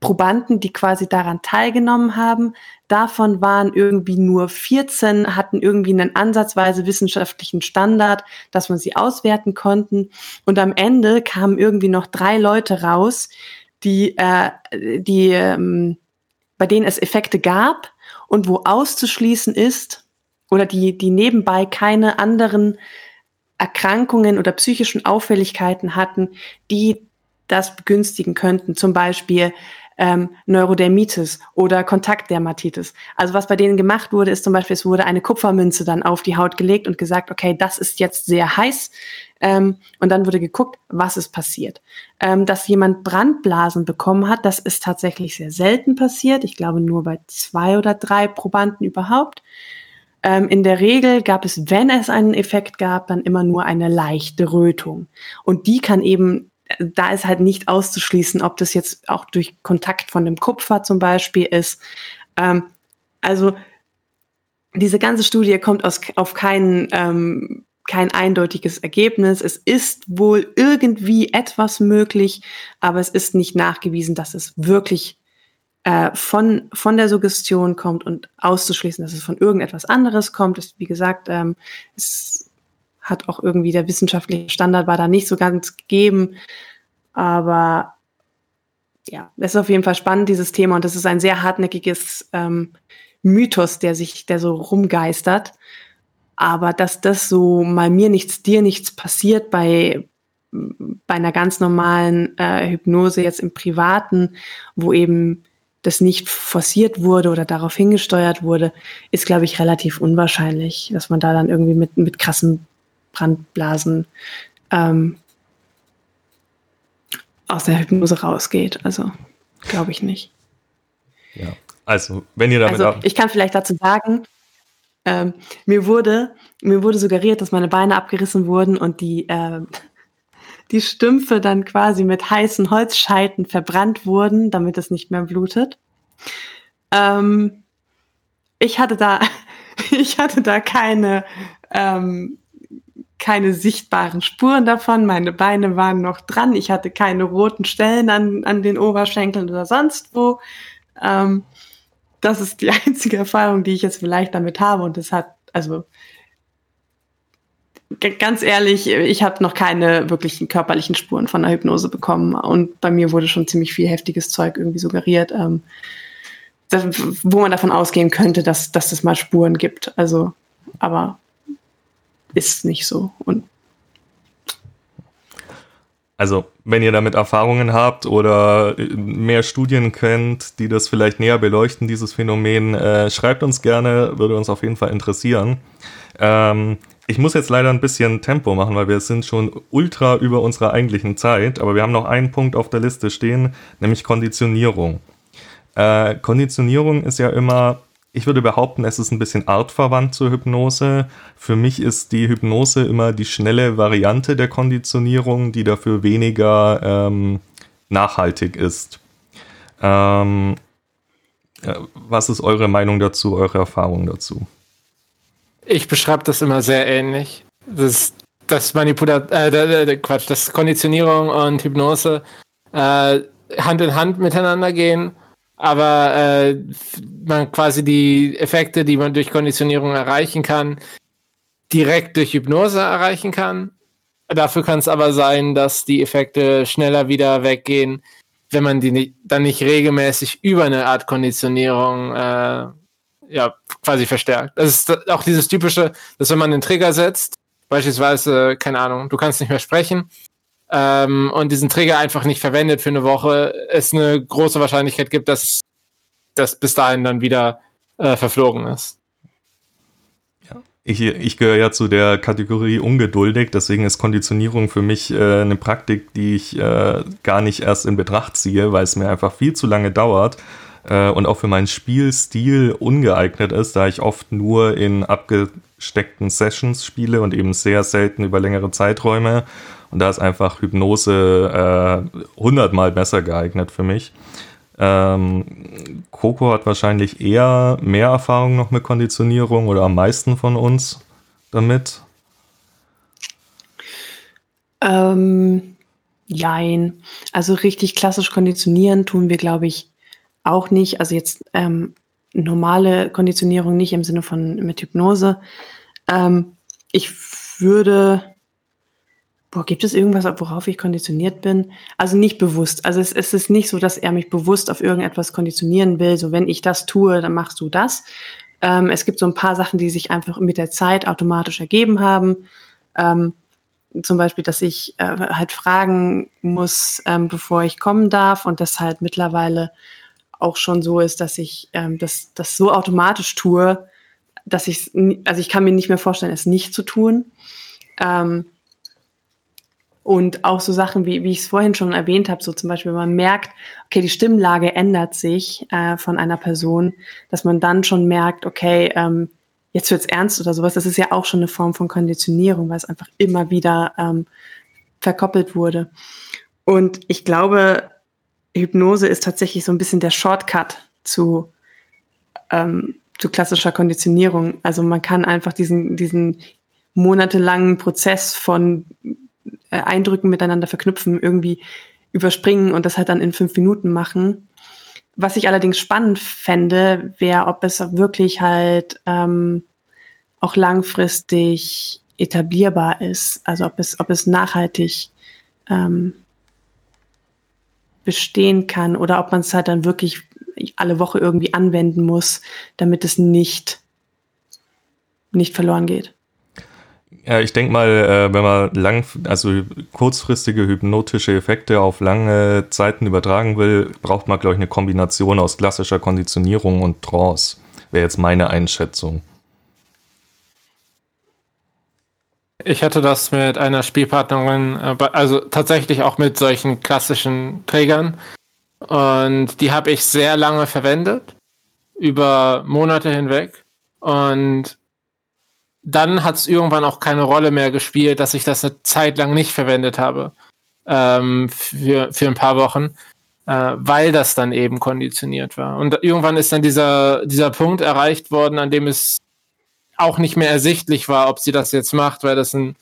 Probanden, die quasi daran teilgenommen haben. Davon waren irgendwie nur 14, hatten irgendwie einen ansatzweise wissenschaftlichen Standard, dass man sie auswerten konnten. Und am Ende kamen irgendwie noch drei Leute raus, die, äh, die, ähm, bei denen es Effekte gab und wo auszuschließen ist oder die, die nebenbei keine anderen Erkrankungen oder psychischen Auffälligkeiten hatten, die das begünstigen könnten. Zum Beispiel ähm, Neurodermitis oder Kontaktdermatitis. Also was bei denen gemacht wurde, ist zum Beispiel, es wurde eine Kupfermünze dann auf die Haut gelegt und gesagt, okay, das ist jetzt sehr heiß. Ähm, und dann wurde geguckt, was ist passiert. Ähm, dass jemand Brandblasen bekommen hat, das ist tatsächlich sehr selten passiert. Ich glaube nur bei zwei oder drei Probanden überhaupt. Ähm, in der Regel gab es, wenn es einen Effekt gab, dann immer nur eine leichte Rötung. Und die kann eben da ist halt nicht auszuschließen, ob das jetzt auch durch Kontakt von dem Kupfer zum Beispiel ist. Ähm, also diese ganze Studie kommt aus, auf kein, ähm, kein eindeutiges Ergebnis. Es ist wohl irgendwie etwas möglich, aber es ist nicht nachgewiesen, dass es wirklich äh, von, von der Suggestion kommt und auszuschließen, dass es von irgendetwas anderes kommt. Ist, wie gesagt, ähm, es hat auch irgendwie der wissenschaftliche Standard war da nicht so ganz gegeben. Aber ja, es ist auf jeden Fall spannend, dieses Thema. Und das ist ein sehr hartnäckiges ähm, Mythos, der sich, der so rumgeistert. Aber dass das so mal mir nichts, dir nichts passiert bei, bei einer ganz normalen äh, Hypnose jetzt im Privaten, wo eben das nicht forciert wurde oder darauf hingesteuert wurde, ist, glaube ich, relativ unwahrscheinlich, dass man da dann irgendwie mit, mit krassen Brandblasen ähm, aus der Hypnose rausgeht. Also glaube ich nicht. Ja, also wenn ihr damit. Also ich kann vielleicht dazu sagen, ähm, mir wurde mir wurde suggeriert, dass meine Beine abgerissen wurden und die äh, die Stümpfe dann quasi mit heißen Holzscheiten verbrannt wurden, damit es nicht mehr blutet. Ähm, ich hatte da ich hatte da keine ähm, keine sichtbaren Spuren davon. Meine Beine waren noch dran. Ich hatte keine roten Stellen an, an den Oberschenkeln oder sonst wo. Ähm, das ist die einzige Erfahrung, die ich jetzt vielleicht damit habe. Und das hat, also ganz ehrlich, ich habe noch keine wirklichen körperlichen Spuren von der Hypnose bekommen. Und bei mir wurde schon ziemlich viel heftiges Zeug irgendwie suggeriert, ähm, das, wo man davon ausgehen könnte, dass, dass es mal Spuren gibt. Also, aber ist nicht so. Und also, wenn ihr damit Erfahrungen habt oder mehr Studien kennt, die das vielleicht näher beleuchten, dieses Phänomen, äh, schreibt uns gerne, würde uns auf jeden Fall interessieren. Ähm, ich muss jetzt leider ein bisschen Tempo machen, weil wir sind schon ultra über unserer eigentlichen Zeit, aber wir haben noch einen Punkt auf der Liste stehen, nämlich Konditionierung. Äh, Konditionierung ist ja immer ich würde behaupten, es ist ein bisschen artverwandt zur Hypnose. Für mich ist die Hypnose immer die schnelle Variante der Konditionierung, die dafür weniger ähm, nachhaltig ist. Ähm, äh, was ist eure Meinung dazu, eure Erfahrung dazu? Ich beschreibe das immer sehr ähnlich. Das, das Manipulat äh, Quatsch, das Konditionierung und Hypnose äh, Hand in Hand miteinander gehen aber äh, man quasi die Effekte, die man durch Konditionierung erreichen kann, direkt durch Hypnose erreichen kann. Dafür kann es aber sein, dass die Effekte schneller wieder weggehen, wenn man die nicht, dann nicht regelmäßig über eine Art Konditionierung äh, ja quasi verstärkt. Das ist auch dieses typische, dass wenn man den Trigger setzt, beispielsweise, keine Ahnung, du kannst nicht mehr sprechen ähm, und diesen Trigger einfach nicht verwendet für eine Woche, es eine große Wahrscheinlichkeit gibt, dass das bis dahin dann wieder äh, verflogen ist. Ich, ich gehöre ja zu der Kategorie ungeduldig, deswegen ist Konditionierung für mich äh, eine Praktik, die ich äh, gar nicht erst in Betracht ziehe, weil es mir einfach viel zu lange dauert äh, und auch für meinen Spielstil ungeeignet ist, da ich oft nur in abgesteckten Sessions spiele und eben sehr selten über längere Zeiträume. Und da ist einfach Hypnose äh, hundertmal besser geeignet für mich. Ähm, Coco hat wahrscheinlich eher mehr Erfahrung noch mit Konditionierung oder am meisten von uns damit. Ähm, jein. Also richtig klassisch konditionieren tun wir, glaube ich, auch nicht. Also jetzt ähm, normale Konditionierung nicht im Sinne von mit Hypnose. Ähm, ich würde Boah, gibt es irgendwas, worauf ich konditioniert bin? Also nicht bewusst. Also es, es, ist nicht so, dass er mich bewusst auf irgendetwas konditionieren will. So, wenn ich das tue, dann machst du das. Ähm, es gibt so ein paar Sachen, die sich einfach mit der Zeit automatisch ergeben haben. Ähm, zum Beispiel, dass ich äh, halt fragen muss, ähm, bevor ich kommen darf und das halt mittlerweile auch schon so ist, dass ich ähm, das, das so automatisch tue, dass ich, also ich kann mir nicht mehr vorstellen, es nicht zu tun. Ähm, und auch so Sachen, wie, wie ich es vorhin schon erwähnt habe, so zum Beispiel, wenn man merkt, okay, die Stimmlage ändert sich äh, von einer Person, dass man dann schon merkt, okay, ähm, jetzt wird's ernst oder sowas. Das ist ja auch schon eine Form von Konditionierung, weil es einfach immer wieder ähm, verkoppelt wurde. Und ich glaube, Hypnose ist tatsächlich so ein bisschen der Shortcut zu, ähm, zu klassischer Konditionierung. Also man kann einfach diesen, diesen monatelangen Prozess von äh, Eindrücken miteinander verknüpfen, irgendwie überspringen und das halt dann in fünf Minuten machen. Was ich allerdings spannend fände, wäre, ob es wirklich halt ähm, auch langfristig etablierbar ist, also ob es, ob es nachhaltig ähm, bestehen kann oder ob man es halt dann wirklich alle Woche irgendwie anwenden muss, damit es nicht, nicht verloren geht. Ja, ich denke mal, äh, wenn man lang, also kurzfristige hypnotische Effekte auf lange Zeiten übertragen will, braucht man, glaube ich, eine Kombination aus klassischer Konditionierung und Trance. Wäre jetzt meine Einschätzung. Ich hatte das mit einer Spielpartnerin, äh, also tatsächlich auch mit solchen klassischen Trägern. Und die habe ich sehr lange verwendet, über Monate hinweg. Und dann hat es irgendwann auch keine Rolle mehr gespielt, dass ich das eine Zeit lang nicht verwendet habe. Ähm, für, für ein paar Wochen, äh, weil das dann eben konditioniert war. Und irgendwann ist dann dieser, dieser Punkt erreicht worden, an dem es auch nicht mehr ersichtlich war, ob sie das jetzt macht, weil das ein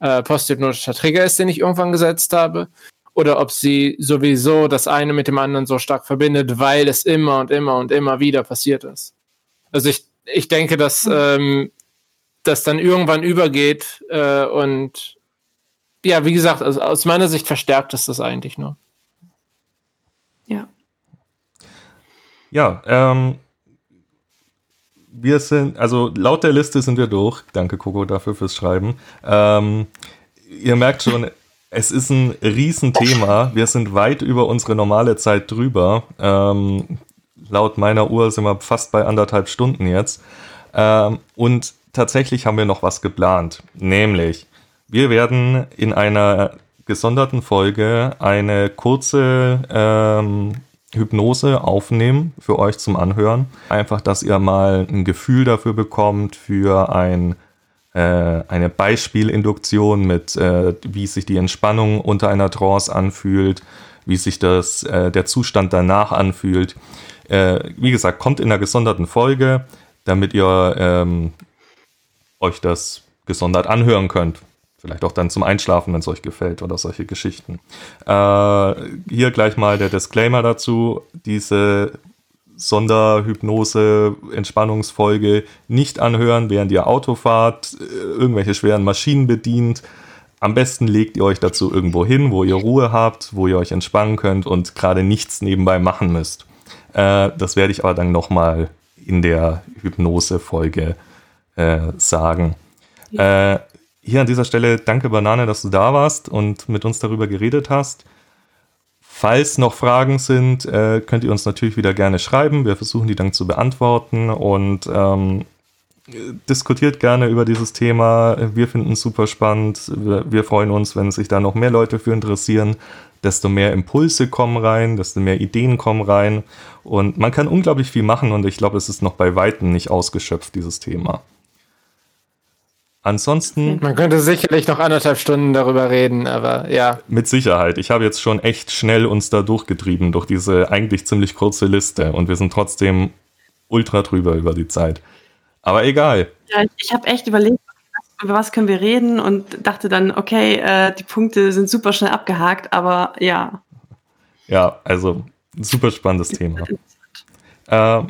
äh, posthypnotischer Trigger ist, den ich irgendwann gesetzt habe, oder ob sie sowieso das eine mit dem anderen so stark verbindet, weil es immer und immer und immer wieder passiert ist. Also ich, ich denke, dass hm. ähm, das dann irgendwann übergeht äh, und ja, wie gesagt, also aus meiner Sicht verstärkt es das eigentlich nur. Ja. Ja, ähm, wir sind, also laut der Liste sind wir durch. Danke, Coco, dafür fürs Schreiben. Ähm, ihr merkt schon, es ist ein Riesenthema. Wir sind weit über unsere normale Zeit drüber. Ähm, laut meiner Uhr sind wir fast bei anderthalb Stunden jetzt. Ähm, und tatsächlich haben wir noch was geplant. Nämlich, wir werden in einer gesonderten Folge eine kurze ähm, Hypnose aufnehmen für euch zum Anhören. Einfach, dass ihr mal ein Gefühl dafür bekommt für ein, äh, eine Beispielinduktion mit, äh, wie sich die Entspannung unter einer Trance anfühlt, wie sich das, äh, der Zustand danach anfühlt. Äh, wie gesagt, kommt in einer gesonderten Folge, damit ihr ähm, euch das gesondert anhören könnt. Vielleicht auch dann zum Einschlafen, wenn es euch gefällt oder solche Geschichten. Äh, hier gleich mal der Disclaimer dazu. Diese Sonderhypnose-Entspannungsfolge nicht anhören, während ihr Auto fahrt, äh, irgendwelche schweren Maschinen bedient. Am besten legt ihr euch dazu irgendwo hin, wo ihr Ruhe habt, wo ihr euch entspannen könnt und gerade nichts nebenbei machen müsst. Äh, das werde ich aber dann nochmal in der Hypnose-Folge äh, sagen. Ja. Äh, hier an dieser Stelle danke Banane, dass du da warst und mit uns darüber geredet hast. Falls noch Fragen sind, äh, könnt ihr uns natürlich wieder gerne schreiben. Wir versuchen die dann zu beantworten und ähm, diskutiert gerne über dieses Thema. Wir finden es super spannend. Wir, wir, freuen uns, wenn sich da noch mehr Leute für interessieren. Desto mehr Impulse kommen rein, desto mehr Ideen kommen rein. Und man kann unglaublich viel machen und ich glaube, es ist noch bei Weitem nicht ausgeschöpft, dieses Thema. Ansonsten. Man könnte sicherlich noch anderthalb Stunden darüber reden, aber ja. Mit Sicherheit. Ich habe jetzt schon echt schnell uns da durchgetrieben durch diese eigentlich ziemlich kurze Liste und wir sind trotzdem ultra drüber über die Zeit. Aber egal. Ja, ich habe echt überlegt, über was können wir reden und dachte dann, okay, äh, die Punkte sind super schnell abgehakt, aber ja. Ja, also super spannendes Thema. Äh,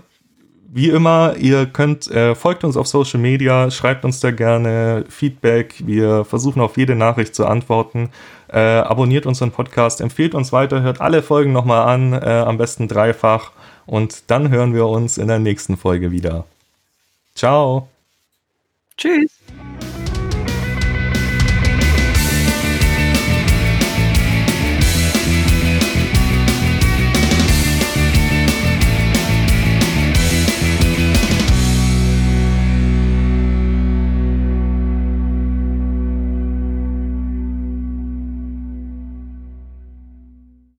wie immer, ihr könnt, äh, folgt uns auf Social Media, schreibt uns da gerne Feedback. Wir versuchen auf jede Nachricht zu antworten. Äh, abonniert unseren Podcast, empfehlt uns weiter, hört alle Folgen nochmal an, äh, am besten dreifach. Und dann hören wir uns in der nächsten Folge wieder. Ciao. Tschüss.